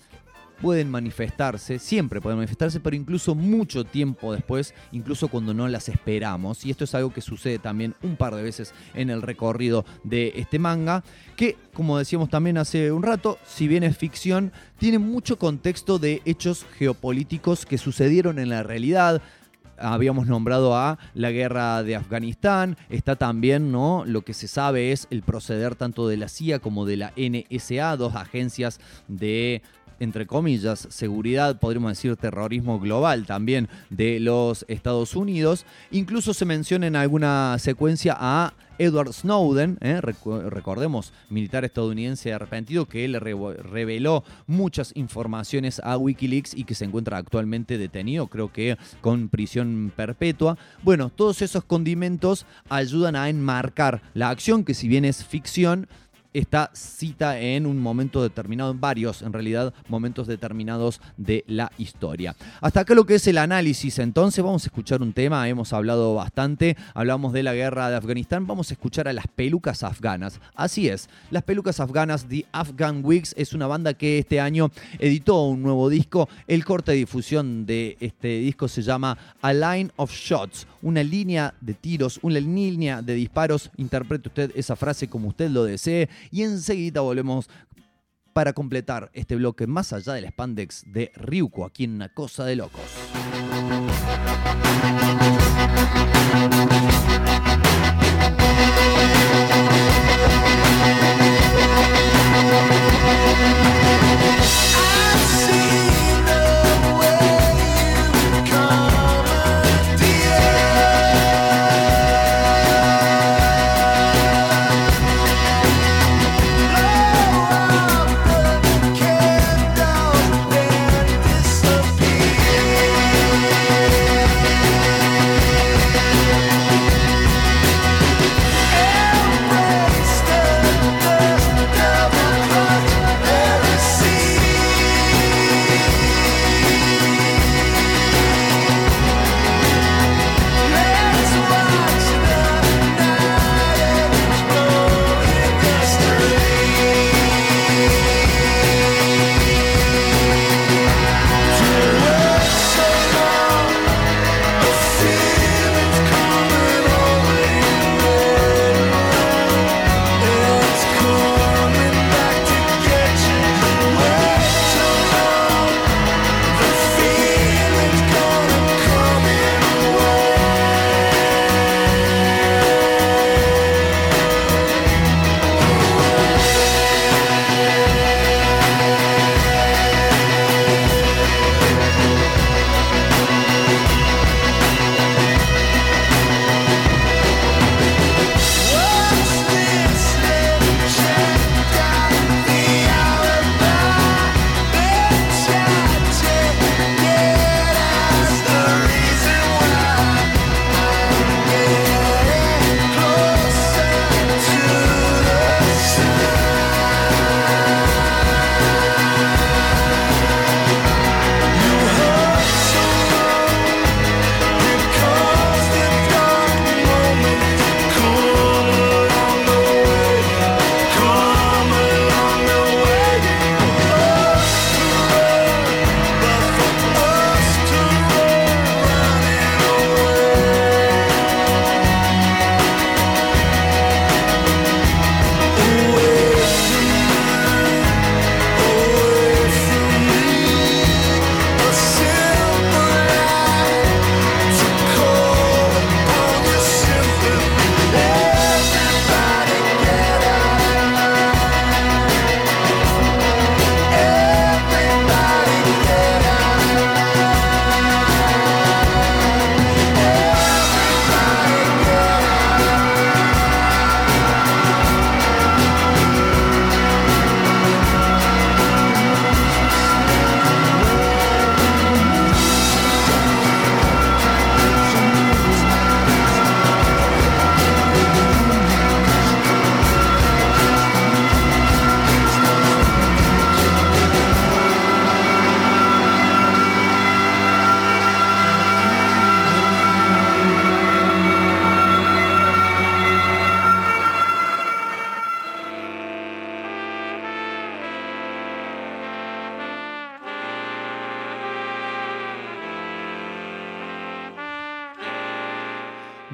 pueden manifestarse, siempre pueden manifestarse, pero incluso mucho tiempo después, incluso cuando no las esperamos. Y esto es algo que sucede también un par de veces en el recorrido de este manga, que, como decíamos también hace un rato, si bien es ficción, tiene mucho contexto de hechos geopolíticos que sucedieron en la realidad, habíamos nombrado a la guerra de Afganistán, está también, ¿no? Lo que se sabe es el proceder tanto de la CIA como de la NSA, dos agencias de entre comillas, seguridad, podríamos decir terrorismo global también de los Estados Unidos. Incluso se menciona en alguna secuencia a Edward Snowden, ¿eh? Recordemos, militar estadounidense arrepentido, que él reveló muchas informaciones a Wikileaks y que se encuentra actualmente detenido, creo que con prisión perpetua. Bueno, todos esos condimentos ayudan a enmarcar la acción, que si bien es ficción, esta cita en un momento determinado, en varios, en realidad, momentos determinados de la historia. Hasta acá lo que es el análisis, entonces vamos a escuchar un tema, hemos hablado bastante, hablamos de la guerra de Afganistán, vamos a escuchar a las pelucas afganas. Así es, las pelucas afganas, The Afghan Wigs, es una banda que este año editó un nuevo disco. El corte de difusión de este disco se llama A Line of Shots, una línea de tiros, una línea de disparos. Interprete usted esa frase como usted lo desee y enseguida volvemos para completar este bloque más allá del spandex de Ryuko aquí en Una Cosa de Locos.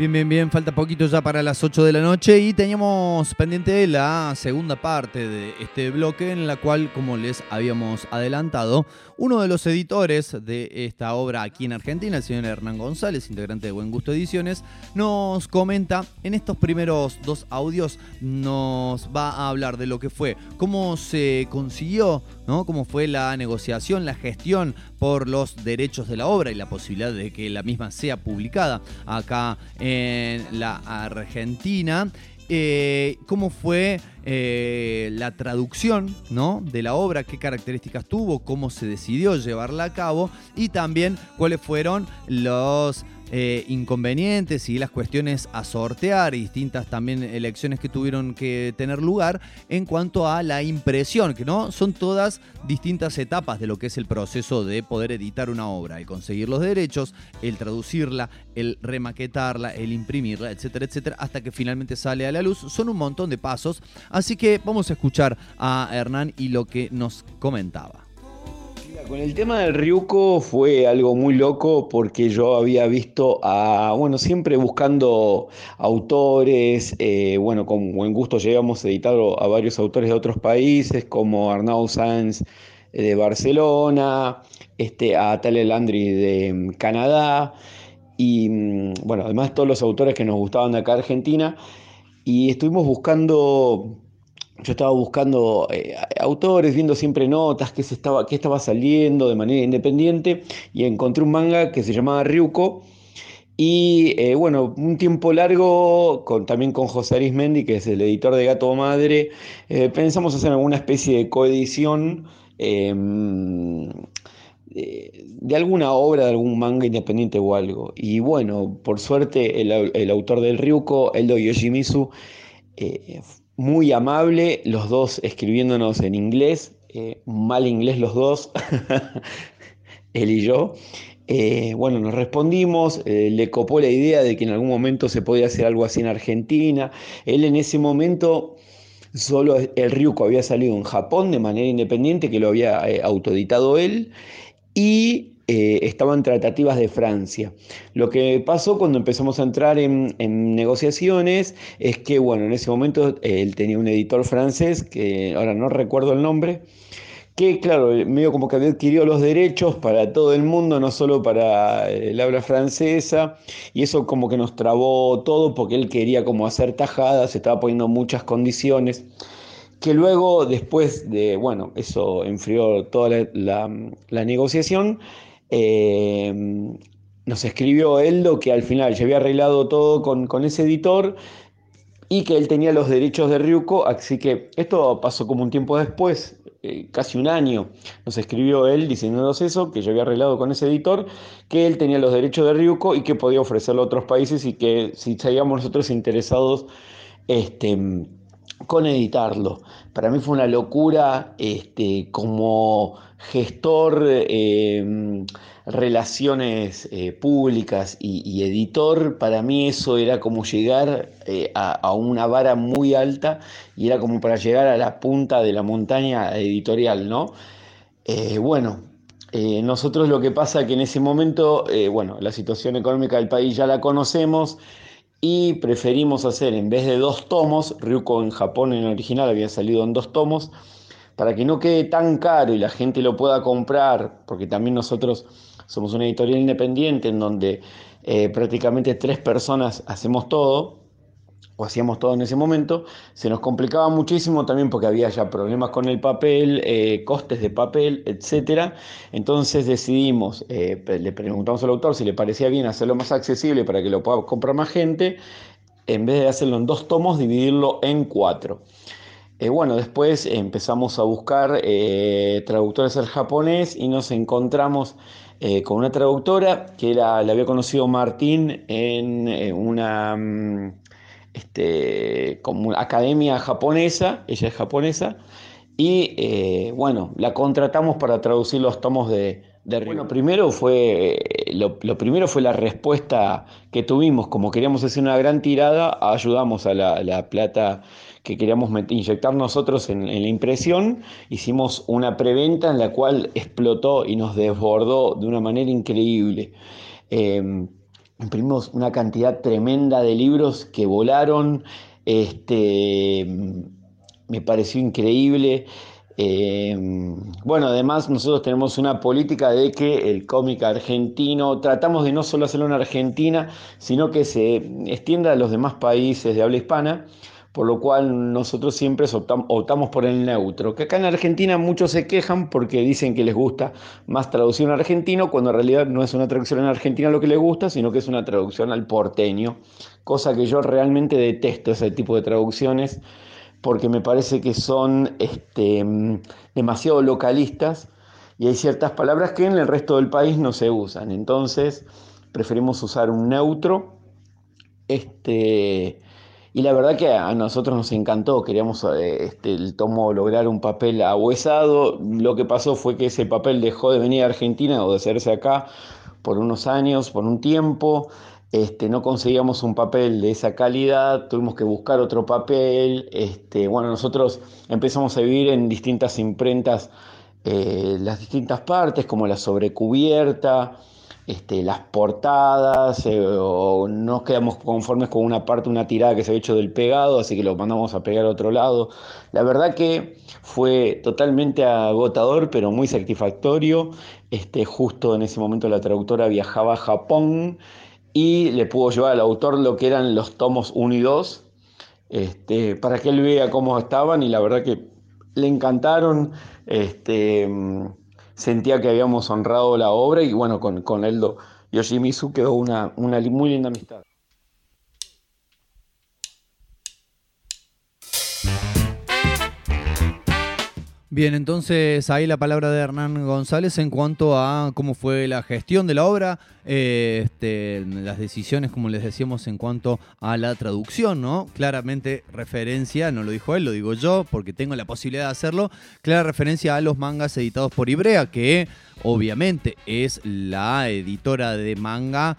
Bien, bien, bien, falta poquito ya para las 8 de la noche y teníamos pendiente la segunda parte de este bloque en la cual, como les habíamos adelantado, uno de los editores de esta obra aquí en Argentina, el señor Hernán González, integrante de Buen Gusto Ediciones, nos comenta en estos primeros dos audios, nos va a hablar de lo que fue, cómo se consiguió, ¿no? cómo fue la negociación, la gestión por los derechos de la obra y la posibilidad de que la misma sea publicada acá en la Argentina. Eh, cómo fue eh, la traducción ¿no? de la obra, qué características tuvo, cómo se decidió llevarla a cabo y también cuáles fueron los eh, inconvenientes y las cuestiones a sortear y distintas también elecciones que tuvieron que tener lugar en cuanto a la impresión, que no son todas distintas etapas de lo que es el proceso de poder editar una obra, el conseguir los derechos, el traducirla, el remaquetarla, el imprimirla, etcétera, etcétera, hasta que finalmente sale a la luz. Son un montón de pasos, así que vamos a escuchar a Hernán y lo que nos comentaba. Con el tema del Ryuko fue algo muy loco porque yo había visto a, bueno, siempre buscando autores, eh, bueno, con buen gusto llegamos a editar a varios autores de otros países como Arnaud Sanz eh, de Barcelona, este, a Tale Landry de mm, Canadá. Y, mm, bueno, además todos los autores que nos gustaban de acá Argentina. Y estuvimos buscando yo estaba buscando eh, autores, viendo siempre notas, qué, se estaba, qué estaba saliendo de manera independiente y encontré un manga que se llamaba Ryuko. Y eh, bueno, un tiempo largo, también con José Arismendi, que es el editor de Gato Madre, eh, pensamos hacer alguna especie de coedición em, de, alguna obra, de algún manga independiente o algo. Y bueno, por suerte, el, el autor del Ryuko, Eldo Yoshimizu, muy amable, los dos escribiéndonos en inglés, eh, mal inglés los dos, él y yo. Eh, bueno, nos respondimos, eh, le copó la idea de que en algún momento se podía hacer algo así en Argentina. Él en ese momento solo el Ryuko había salido en Japón de manera independiente, que lo había autoeditado él, y eh, estaban tratativas de Francia. Lo que pasó cuando empezamos a entrar en, negociaciones es que, bueno, en ese momento eh, él tenía un editor francés, que ahora no recuerdo el nombre, que, claro, medio como que había adquirido los derechos para todo el mundo, no solo para eh, el habla francesa, y eso como que nos trabó todo porque él quería como hacer tajadas, estaba poniendo muchas condiciones que luego, después de, bueno, eso enfrió toda la, la negociación, eh, nos escribió Eldo que al final ya había arreglado todo con, ese editor y que él tenía los derechos de Ryuko, así que esto pasó como un tiempo después, eh, casi un año, nos escribió él diciéndonos eso, que yo había arreglado con ese editor, que él tenía los derechos de Ryuko y que podía ofrecerlo a otros países y que si estaríamos nosotros interesados este, con editarlo. Para mí fue una locura este, como gestor, eh, relaciones eh, públicas y, editor, para mí eso era como llegar eh, a, una vara muy alta y era como para llegar a la punta de la montaña editorial, ¿no? bueno, nosotros lo que pasa que en ese momento, bueno, la situación económica del país ya la conocemos, y preferimos hacer en vez de dos tomos, Ryuko en Japón en el original había salido en dos tomos, para que no quede tan caro y la gente lo pueda comprar, porque también nosotros somos una editorial independiente en donde eh, prácticamente tres personas hacemos todo, o hacíamos todo en ese momento, se nos complicaba muchísimo también porque había ya problemas con el papel, eh, costes de papel, etc. Entonces decidimos, eh, le preguntamos al autor si le parecía bien hacerlo más accesible para que lo pueda comprar más gente, en vez de hacerlo en dos tomos, dividirlo en cuatro. Eh, bueno, después empezamos a buscar traductores al japonés y nos encontramos con una traductora que era, la había conocido Martín en una mm, este, como una academia japonesa, ella es japonesa, y eh, bueno, la contratamos para traducir los tomos de, de Bueno, primero fue, lo, primero fue la respuesta que tuvimos, como queríamos hacer una gran tirada, ayudamos a la, plata que queríamos inyectar nosotros en, la impresión, hicimos una preventa en la cual explotó y nos desbordó de una manera increíble. Em, imprimimos una cantidad tremenda de libros que volaron, este, me pareció increíble. Eh, bueno, además nosotros tenemos una política de que el cómic argentino, tratamos de no solo hacerlo en Argentina, sino que se extienda a los demás países de habla hispana, por lo cual nosotros siempre optamos, por el neutro, que acá en Argentina muchos se quejan porque dicen que les gusta más traducción en argentino, cuando en realidad no es una traducción en Argentina lo que les gusta, sino que es una traducción al porteño, cosa que yo realmente detesto ese tipo de traducciones porque me parece que son este, demasiado localistas y hay ciertas palabras que en el resto del país no se usan. Entonces preferimos usar un neutro. Este, y la verdad que a nosotros nos encantó, queríamos eh, este, el tomo lograr un papel ahuesado. Lo que pasó fue que ese papel dejó de venir a Argentina o de hacerse acá por unos años, por un tiempo. Este, no conseguíamos un papel de esa calidad, tuvimos que buscar otro papel. Este, bueno, nosotros empezamos a vivir en distintas imprentas eh, las distintas partes, como la sobrecubierta, este, las portadas, eh, o nos quedamos conformes con una parte, una tirada que se había hecho del pegado, así que lo mandamos a pegar a otro lado. La verdad que fue totalmente agotador, pero muy satisfactorio. Este, justo en ese momento la traductora viajaba a Japón y le pudo llevar al autor lo que eran los tomos 1 y 2 este, para que él vea cómo estaban y la verdad que le encantaron, este, sentía que habíamos honrado la obra y bueno, con, con Eldo Yoshimitsu quedó una, una muy linda amistad. Bien, entonces ahí la palabra de Hernán González en cuanto a cómo fue la gestión de la obra, eh, este, las decisiones, como les decíamos, en cuanto a la traducción, ¿no? Claramente referencia, no lo dijo él, lo digo yo, porque tengo la posibilidad de hacerlo, clara referencia a los mangas editados por Ibrea, que obviamente es la editora de manga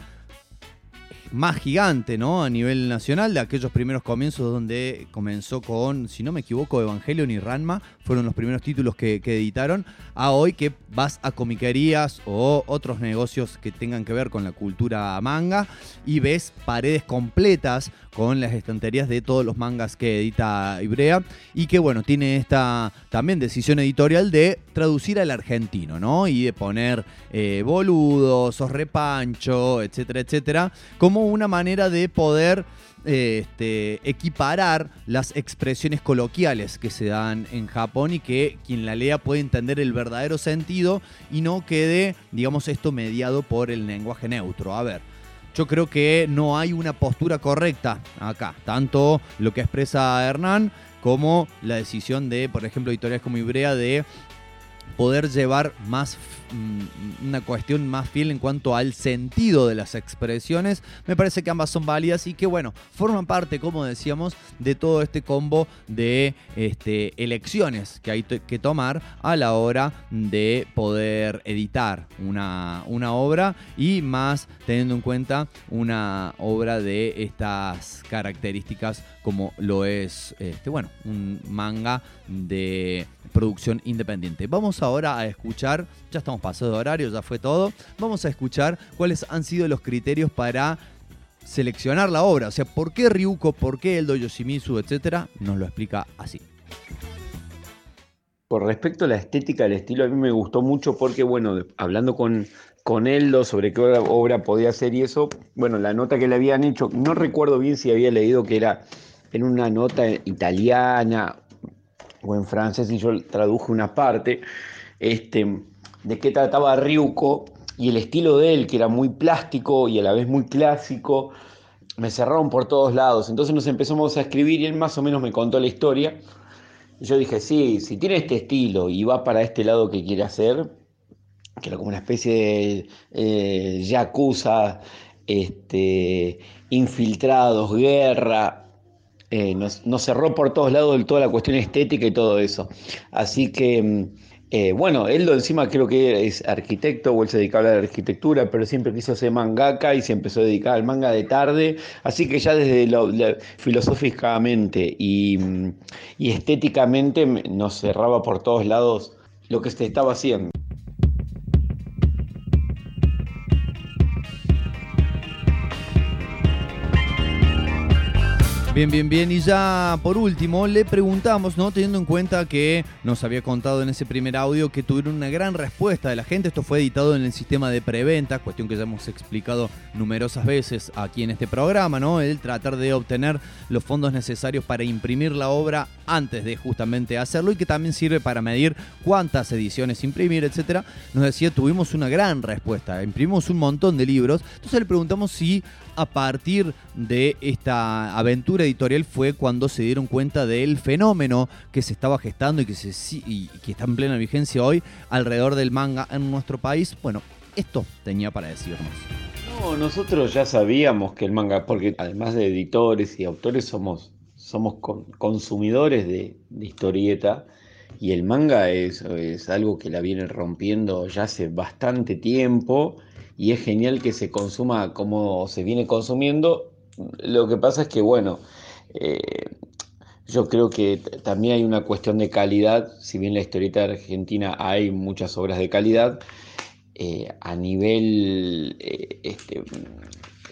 más gigante, ¿no? A nivel nacional, de aquellos primeros comienzos donde comenzó con, si no me equivoco, Evangelion y Ranma, fueron los primeros títulos que, editaron, a hoy que vas a comiquerías o otros negocios que tengan que ver con la cultura manga y ves paredes completas con las estanterías de todos los mangas que edita Ibrea y que, bueno, tiene esta también decisión editorial de traducir al argentino, ¿no? Y de poner eh, boludos, sos repancho, etcétera, etcétera, como una manera de poder este, equiparar las expresiones coloquiales que se dan en Japón y que quien la lea puede entender el verdadero sentido y no quede, digamos, esto mediado por el lenguaje neutro. A ver. Yo creo que no hay una postura correcta acá, tanto lo que expresa Hernán como la decisión de, por ejemplo, editoriales como Ibrea de poder llevar más mm, una cuestión más fiel en cuanto al sentido de las expresiones. Me parece que ambas son válidas y que bueno, forman parte, como decíamos, de todo este combo de este, elecciones que hay que tomar a la hora de poder editar una, una obra y más teniendo en cuenta una obra de estas características como lo es este, bueno, un manga de producción independiente. Vamos ahora a escuchar, ya estamos pasados de horario, ya fue todo, vamos a escuchar cuáles han sido los criterios para seleccionar la obra, o sea, por qué Ryuko, por qué Eldo Yoshimitsu, etcétera, nos lo explica así. Por respecto a la estética del estilo, a mí me gustó mucho porque, bueno, hablando con, con Eldo sobre qué obra podía ser y eso, bueno, la nota que le habían hecho, no recuerdo bien si había leído que era en una nota italiana o en francés y yo traduje una parte, este, de qué trataba Ryuko y el estilo de él, que era muy plástico y a la vez muy clásico, me cerraron por todos lados. Entonces nos empezamos a escribir y él más o menos me contó la historia. Yo dije, sí, si tiene este estilo y va para este lado que quiere hacer, que era como una especie de eh, este, infiltrados, guerra, eh, nos, nos, cerró por todos lados toda la cuestión estética y todo eso. Así que, eh, bueno, él encima creo que es arquitecto o él se dedicaba a la arquitectura, pero siempre quiso ser mangaka y se empezó a dedicar al manga de tarde. Así que ya desde lo, lo, filosóficamente y, y estéticamente nos cerraba por todos lados lo que se estaba haciendo. Bien, bien, bien. Y ya por último le preguntamos, ¿no? Teniendo en cuenta que nos había contado en ese primer audio que tuvieron una gran respuesta de la gente. Esto fue editado en el sistema de preventa, cuestión que ya hemos explicado numerosas veces aquí en este programa, ¿no? El tratar de obtener los fondos necesarios para imprimir la obra antes de justamente hacerlo y que también sirve para medir cuántas ediciones imprimir, etcétera. Nos decía, tuvimos una gran respuesta. Imprimimos un montón de libros. Entonces le preguntamos si a partir de esta aventura editorial fue cuando se dieron cuenta del fenómeno que se estaba gestando y que, está en plena vigencia hoy alrededor del manga en nuestro país. Bueno, esto tenía para decirnos. No, nosotros ya sabíamos que el manga, porque además de editores y autores somos, somos con- consumidores de, de historieta y el manga es, es algo que la viene rompiendo ya hace bastante tiempo y es genial que se consuma como se viene consumiendo. Lo que pasa es que, bueno, eh, yo creo que también hay una cuestión de calidad, si bien en la historieta argentina hay muchas obras de calidad, eh, a nivel eh, este,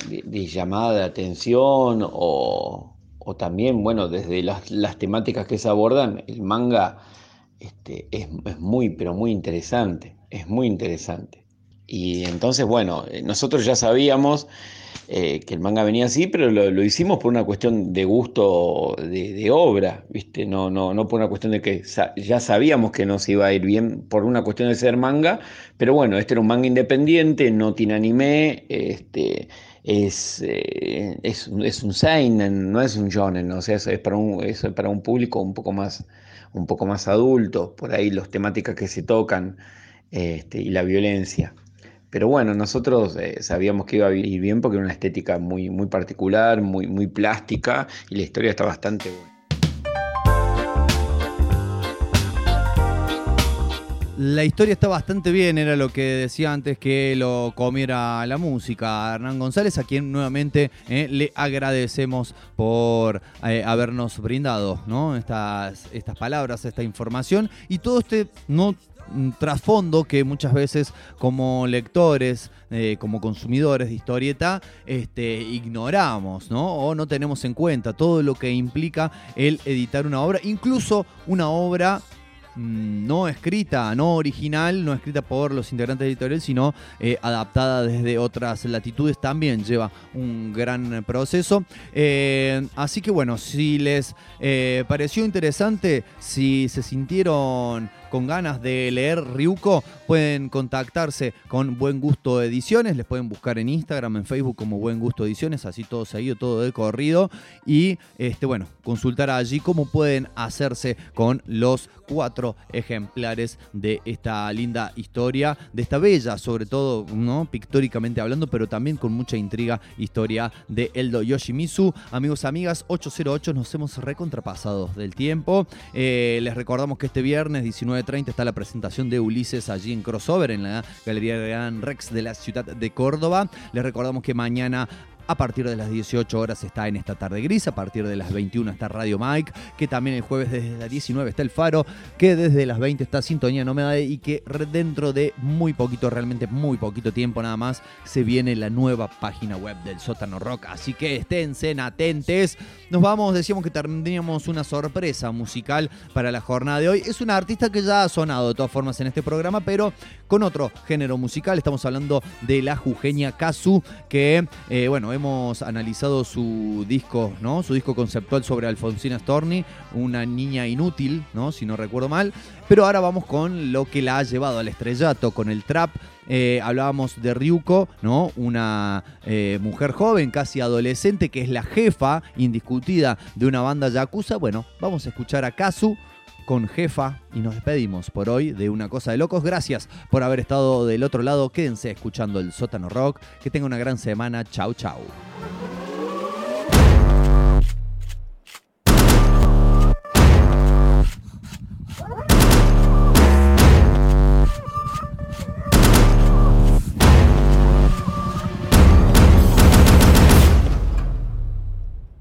de, llamada de atención o, también, bueno, desde las, las temáticas que se abordan, el manga este, es, es muy, pero muy interesante, es muy interesante. Y entonces, bueno, eh, nosotros ya sabíamos eh, que el manga venía así, pero lo, lo hicimos por una cuestión de gusto de, de obra, ¿viste? No, no, no por una cuestión de que ya sabíamos que nos iba a ir bien por una cuestión de ser manga, pero bueno, este era un manga independiente, no tiene anime, este, es, eh, es un seinen, no es un shonen, o sea, es, es para un, es para un público un poco más, un poco más adulto, por ahí las temáticas que se tocan este, y la violencia. Pero bueno, nosotros eh, sabíamos que iba a ir bien porque era una estética muy, muy particular, muy, muy plástica y la historia está bastante buena. La historia está bastante bien, era lo que decía antes que lo comiera la música. Hernán González, a quien nuevamente eh, le agradecemos por eh, habernos brindado ¿no? estas, estas palabras, esta información y todo este no mm, trasfondo que muchas veces como lectores, eh, como consumidores de historieta, este, ignoramos, ¿no? O no tenemos en cuenta todo lo que implica el editar una obra, incluso una obra mm, no escrita, no original, no escrita por los integrantes editoriales, sino eh, adaptada desde otras latitudes, también lleva un gran proceso. Eh, así que bueno, si les pareció interesante, si se sintieron con ganas de leer Ryuko, pueden contactarse con Buen Gusto Ediciones, les pueden buscar en Instagram, en Facebook como Buen Gusto Ediciones, así todo seguido, todo de corrido, y este, bueno, consultar allí cómo pueden hacerse con los cuatro ejemplares de esta linda historia, de esta bella, sobre todo, ¿no? Pictóricamente hablando, pero también con mucha intriga, historia de Eldo Yoshimitsu. Amigos, amigas, 808 nos hemos recontrapasado del tiempo. Eh, les recordamos que este viernes 19.30 está la presentación de Ulises allí en Crossover, en la Galería Gran Rex de la ciudad de Córdoba. Les recordamos que mañana a partir de las 18 horas está en esta tarde gris, a partir de las 21 está Radio Mike, que también el jueves desde las 19 está El Faro, que desde las 20 está Sintonía Nómada y que dentro de muy poquito, realmente muy poquito tiempo nada más, se viene la nueva página web del Sótano Rock. Así que esténse atentes. Nos vamos, decíamos que teníamos una sorpresa musical para la jornada de hoy. Es una artista que ya ha sonado de todas formas en este programa, pero con otro género musical. Estamos hablando de la jujeña Kazu, que, eh, bueno, hemos analizado su disco, ¿no? Su disco conceptual sobre Alfonsina Storni, una niña inútil, ¿no? Si no recuerdo mal. Pero ahora vamos con lo que la ha llevado al estrellato, con el trap. Eh, hablábamos de Ryuko, ¿no? Una eh, mujer joven, casi adolescente, que es la jefa indiscutida de una banda yakuza. Bueno, vamos a escuchar a Kazu con jefa y nos despedimos por hoy de una cosa de locos. Gracias por haber estado del otro lado. Quédense escuchando el sótano rock. Que tengan una gran semana. Chau, chau.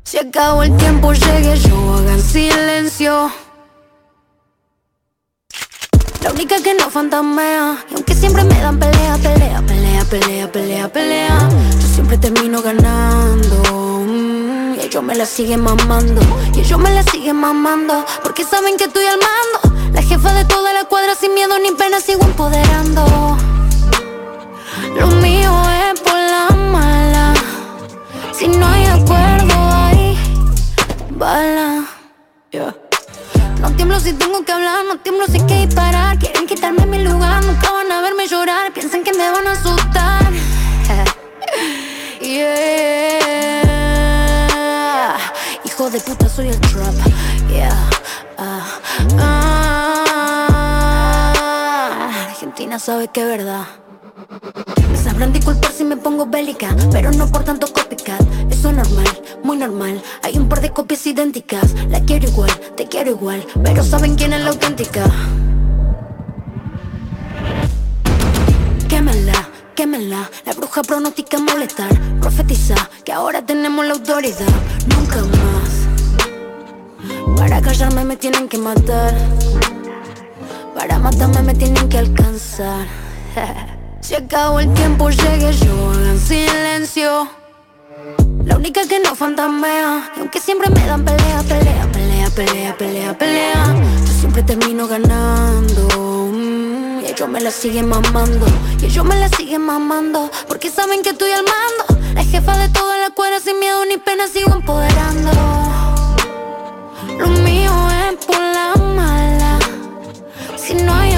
Se acabó el tiempo, llegué yo, hagan silencio. Y aunque siempre me dan pelea, pelea, pelea, pelea, pelea, pelea. Yo siempre termino ganando. mm, y hay ellos me la siguen mamando. Y ellos me la siguen mamando. Porque saben que estoy al mando. La jefa de toda la cuadra sin miedo ni pena sigo empoderando. Lo mío es por la mala. Si no hay acuerdo ahí, bala. Tiemblo si tengo que hablar, no tiemblo si hay que disparar. Quieren quitarme mi lugar, nunca van a verme llorar. Piensan que me van a asustar. Yeah. Hijo de puta, soy el trap. Yeah. Ah, ah. Argentina sabe que es verdad. Sabrán disculpar si me pongo bélica, pero no por tanto copycat. Eso es normal, muy normal. Hay un par de copias idénticas. La quiero igual, te quiero igual, pero saben quién es la auténtica. Quémela, quémela. La bruja pronostica molestar. Profetiza que ahora tenemos la autoridad. Nunca más. Para callarme me tienen que matar. Para matarme me tienen que alcanzar. Se acabó el tiempo, llegué yo, hagan silencio. La única que no fantasmea, y aunque siempre me dan pelea, pelea, pelea, pelea, pelea, pelea. Yo siempre termino ganando. mm, y ellos me la siguen mamando, y ellos me la siguen mamando, porque saben que estoy al mando. La jefa de toda la cuadra sin miedo ni pena sigo empoderando. Lo mío es por la mala. Si no hay